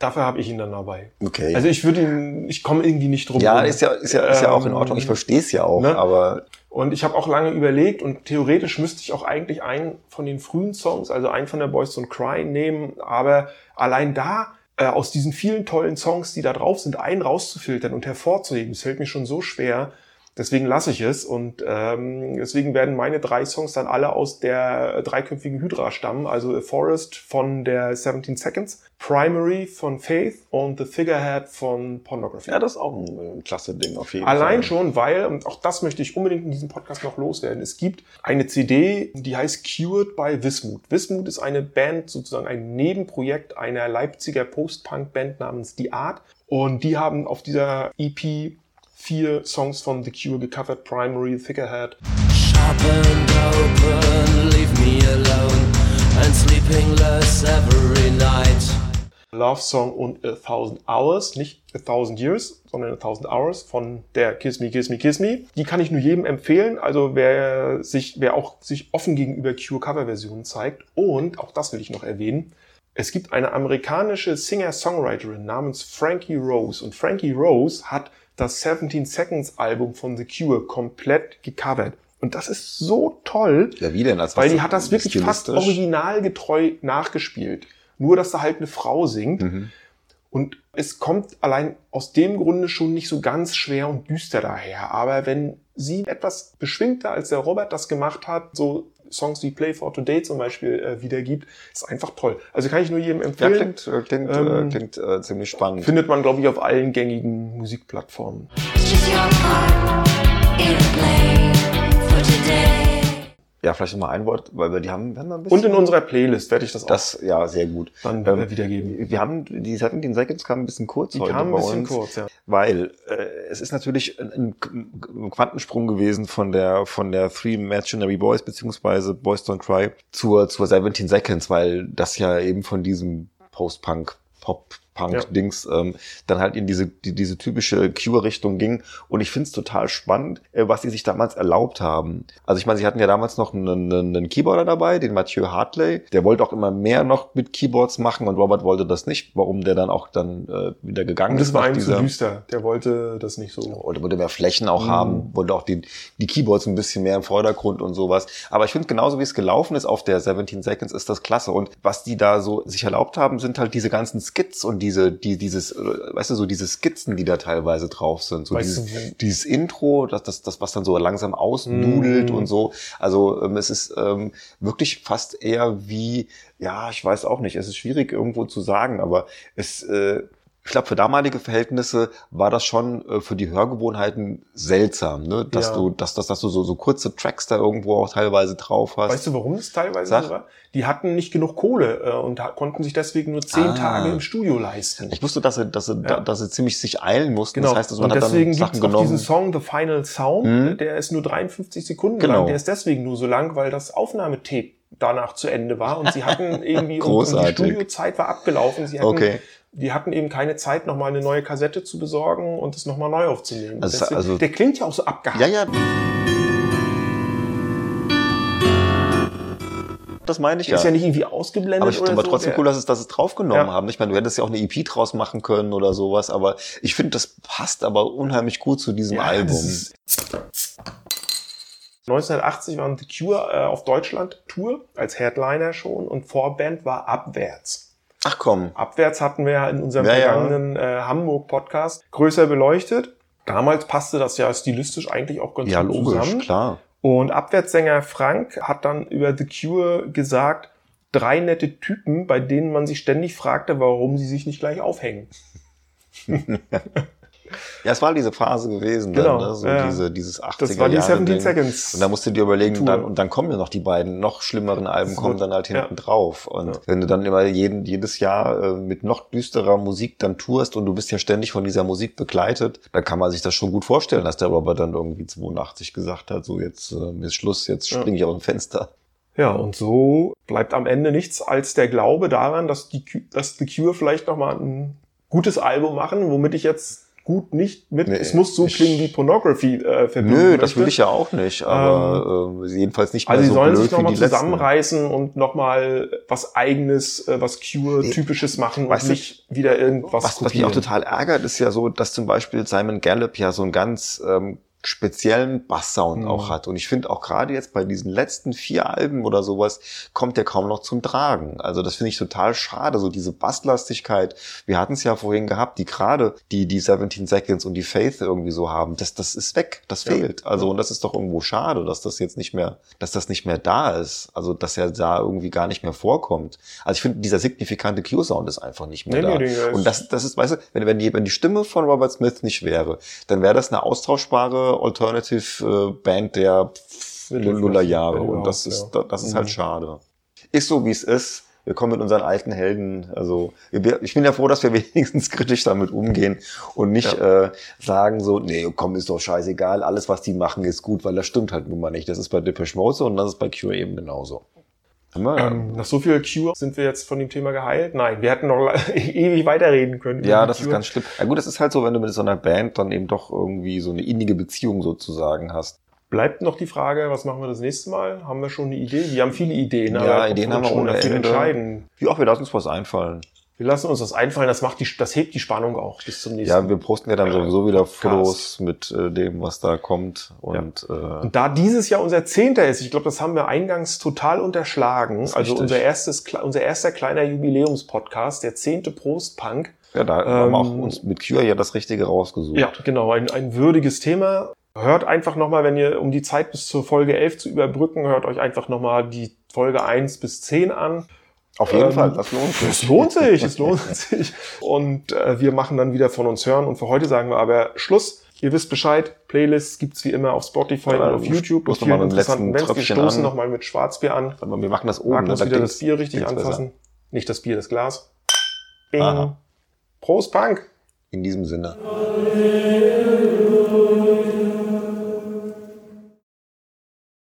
Dafür habe ich ihn dann dabei. Okay. Also ich würde ihn, ich komme irgendwie nicht drum ja, ist ja, ist ja, ist ja auch in Ordnung. Ich Ähm, verstehe es ja auch, ne? aber Und ich habe auch lange überlegt und theoretisch müsste ich auch eigentlich einen von den frühen Songs, also einen von der Boys Don't Cry nehmen, aber allein da äh, aus diesen vielen tollen Songs, die da drauf sind, einen rauszufiltern und hervorzuheben, das fällt mir schon so schwer. Deswegen lasse ich es und ähm, deswegen werden meine drei Songs dann alle aus der dreiköpfigen Hydra stammen, also A Forest von der 17 Seconds, Primary von Faith und The Figurehead von Pornography. ja, das ist auch ein, äh, klasse Ding auf jeden Allein Fall. schon, weil, und auch das möchte ich unbedingt in diesem Podcast noch loswerden, es gibt eine CD, die heißt Cured by Wismut. Wismut ist eine Band, sozusagen ein Nebenprojekt einer Leipziger Post-Punk-Band namens The Art. Und die haben auf dieser EP vier Songs von The Cure gecovert, Primary. Shop and open, leave me alone. And sleeping less every night. Love Song und A Thousand Hours, nicht A Thousand Years, sondern A Thousand Hours von der Kiss Me, Kiss Me, Kiss Me. Die kann ich nur jedem empfehlen, also wer sich, wer auch sich offen gegenüber Cure Coverversionen zeigt. Und, auch das will ich noch erwähnen, es gibt eine amerikanische Singer-Songwriterin namens Frankie Rose und Frankie Rose hat das 17 Seconds Album von The Cure komplett gecovert. Und das ist so toll, Ja, wie denn? Als weil die hat das wirklich fast originalgetreu nachgespielt. Nur, dass da halt eine Frau singt. Mhm. Und es kommt allein aus dem Grunde schon nicht so ganz schwer und düster daher. Aber wenn sie etwas beschwingter, als der Robert das gemacht hat, so Songs wie Play for Today zum Beispiel äh, wiedergibt, ist einfach toll. Also kann ich nur jedem Ja, empfehlen. klingt, äh, klingt, Ähm, äh, klingt äh, ziemlich spannend. Findet man, glaube ich, auf allen gängigen Musikplattformen. Ja, vielleicht noch mal ein Wort, weil wir die haben, wir haben ein bisschen. Und in unserer Playlist werde ich das, das, ja, sehr gut. auch dann Ähm, äh, wiedergeben. Wir haben, die 17 Seconds kamen ein bisschen kurz Die heute kamen ein bei bisschen uns, kurz, ja. weil äh, es ist natürlich ein, ein, ein Quantensprung gewesen von der von der Three Imaginary Boys beziehungsweise Boys Don't Cry zur zur 17 Seconds, weil das ja eben von diesem Post-Punk Pop Punk-Dings ähm, dann halt in diese, die, diese typische Cure-Richtung ging. Und ich finde es total spannend, äh, was sie sich damals erlaubt haben. Also ich meine, sie hatten ja damals noch einen, einen, Keyboarder dabei, den Mathieu Hartley. Der wollte auch immer mehr noch mit Keyboards machen und Robert wollte das nicht, warum der dann auch dann äh, wieder gegangen Und ist. das war ihm zu dieser- düster. Der wollte das nicht so. oder wollte mehr Flächen auch Mhm. haben, wollte auch die, die Keyboards ein bisschen mehr im Vordergrund und sowas. Aber ich finde, genauso wie es gelaufen ist auf der 17 Seconds, ist das klasse. Und was die da so sich erlaubt haben, sind halt diese ganzen Skits und diese, die, dieses, weißt du, so diese Skizzen, die da teilweise drauf sind. So Weißt dieses, du, dieses Intro, das, das, das, was dann so langsam ausnudelt Mhm. und so. Also ähm, es ist ähm, wirklich fast eher wie, ja, ich weiß auch nicht, es ist schwierig irgendwo zu sagen, aber es, äh, ich glaube, für damalige Verhältnisse war das schon äh, für die Hörgewohnheiten seltsam, ne? dass Ja. du, dass, dass, dass du so, so kurze Tracks da irgendwo auch teilweise drauf hast. Weißt du, warum das teilweise Sag. so war? Die hatten nicht genug Kohle äh, und konnten sich deswegen nur zehn Ah. Tage im Studio leisten. ich wusste, dass sie, dass sie, Ja. dass sie ziemlich sich eilen mussten. Genau. Das heißt, also man und deswegen auf genommen. diesen Song The Final Sound, Mhm. der ist nur 53 Sekunden Genau. lang. Der ist deswegen nur so lang, weil das Aufnahmetape danach zu Ende war und sie hatten irgendwie und, und die. Studiozeit war abgelaufen. Sie hatten, Okay. Die hatten eben keine Zeit, nochmal eine neue Kassette zu besorgen und es nochmal neu aufzunehmen. Also- Deswegen- also- der klingt ja auch so abgehakt. Ja, ja. Das meine ich ja. ist ja nicht irgendwie ausgeblendet aber ich finde oder aber so. trotzdem cool, dass es, dass es draufgenommen Ja. haben. Ich meine, du hättest ja auch eine EP draus machen können oder sowas, aber ich finde, das passt aber unheimlich gut zu diesem Ja, Album. das ist- 1980 waren The Cure äh, auf Deutschland-Tour als Headliner schon und Vorband war Abwärts. Ach komm. Abwärts hatten wir ja in unserem Ja, ja. vergangenen äh, Hamburg-Podcast größer beleuchtet. Damals passte das ja stilistisch eigentlich auch ganz Ja, gut logisch, zusammen. klar. Und Abwärtssänger Frank hat dann über The Cure gesagt, drei nette Typen, bei denen man sich ständig fragte, warum sie sich nicht gleich aufhängen. Ja, es war diese Phase gewesen, Genau, dann, ne? so ja. diese, dieses 80er Das war die Jahre 17 Ding. Seconds. Und da musst du dir überlegen, Tour. dann, und dann kommen ja noch die beiden noch schlimmeren Alben, kommen dann halt hinten ja. drauf. Und Ja. wenn du dann immer jeden, jedes Jahr äh, mit noch düsterer Musik dann tourst und du bist ja ständig von dieser Musik begleitet, dann kann man sich das schon gut vorstellen, dass der Robert dann irgendwie 82 gesagt hat, so jetzt äh, ist Schluss, jetzt springe ich aus dem Fenster. Ja, und so bleibt am Ende nichts als der Glaube daran, dass, die, dass The Cure vielleicht nochmal ein gutes Album machen, womit ich jetzt gut nicht mit, Nee, es muss so ich- klingen wie Pornography äh, verbinden Nö, das möchte. will ich ja auch nicht, aber äh, jedenfalls nicht mehr Also sie so sollen blöd sich wie nochmal die letzten. zusammenreißen und nochmal was eigenes, äh, was Cure-typisches machen Weißt und nicht wieder irgendwas Was, was mich auch total ärgert, ist ja so, dass zum Beispiel Simon Gallup ja so einen ganz ähm, speziellen Basssound Mhm. auch hat. Und ich finde auch gerade jetzt bei diesen letzten vier Alben oder sowas kommt der kaum noch zum Tragen. Also das finde ich total schade, so diese Basslastigkeit. Wir hatten es ja vorhin gehabt, die gerade die, die 17 Seconds und die Faith irgendwie so haben. Das, das ist weg, das Ja. fehlt. Also und das ist doch irgendwo schade, dass das jetzt nicht mehr, dass das nicht mehr da ist. Also dass er da irgendwie gar nicht mehr vorkommt. Also ich finde, dieser signifikante Q-Sound ist einfach nicht mehr Nee, da. nee, und das, das ist, weißt du, wenn, wenn, die, wenn die Stimme von Robert Smith nicht wäre, dann wäre das eine austauschbare Alternative äh, Band der Mittelfristig, Nullerjahre. wenn Und das ist, ja. das ist Mhm. halt schade. Ist so, wie es ist. Wir kommen mit unseren alten Helden, also ich bin ja froh, dass wir wenigstens kritisch damit umgehen und nicht äh, sagen so, nee, komm, ist doch scheißegal, alles, was die machen, ist gut, weil das stimmt halt nun mal nicht. Das ist bei Depeche Mode so und das ist bei Cure eben genauso. Ähm, nach so viel Cure sind wir jetzt von dem Thema geheilt? Nein, wir hätten noch ewig weiterreden können. Ja, das die ist Cure. ganz schlimm. Ja gut, das ist halt so, wenn du mit so einer Band dann eben doch irgendwie so eine innige Beziehung sozusagen hast. Bleibt noch die Frage, was machen wir das nächste Mal? Haben wir schon eine Idee? Wir haben viele Ideen. Ja, Ideen wir haben wir ohne Ende. entscheiden. Ja, wir lassen uns was einfallen. Wir lassen uns das einfallen, das macht die, das hebt die Spannung auch bis zum nächsten Ja, wir posten ja dann sowieso wieder Cast. Fotos mit äh, dem, was da kommt. Und äh, Und da dieses Jahr unser Zehnter ist, ich glaube, das haben wir eingangs total unterschlagen. Also richtig. unser erstes, unser erster kleiner Jubiläumspodcast, der zehnte Prostpunk. ja, da haben wir auch ähm, uns mit Cure ja das Richtige rausgesucht. Ja, genau, ein, ein würdiges Thema. Hört einfach nochmal, wenn ihr, um die Zeit bis zur Folge 11 zu überbrücken, hört euch einfach nochmal die Folge 1 bis 10 an. Auf jeden Ähm, Fall, das lohnt Es sich. lohnt sich, es lohnt sich. Und äh, wir machen dann wieder von uns hören. Und für heute sagen wir aber Schluss. Ihr wisst Bescheid, Playlists gibt's wie immer auf Spotify Ja, und auf YouTube. Mit vielen interessanten Bands. Wir stoßen nochmal mit Schwarzbier an. Mal, wir machen das oben. Mag uns Da wieder das Bier richtig klingt's besser. anfassen. Nicht das Bier, das Glas. Bing. Aha. Prost, Punk. In diesem Sinne.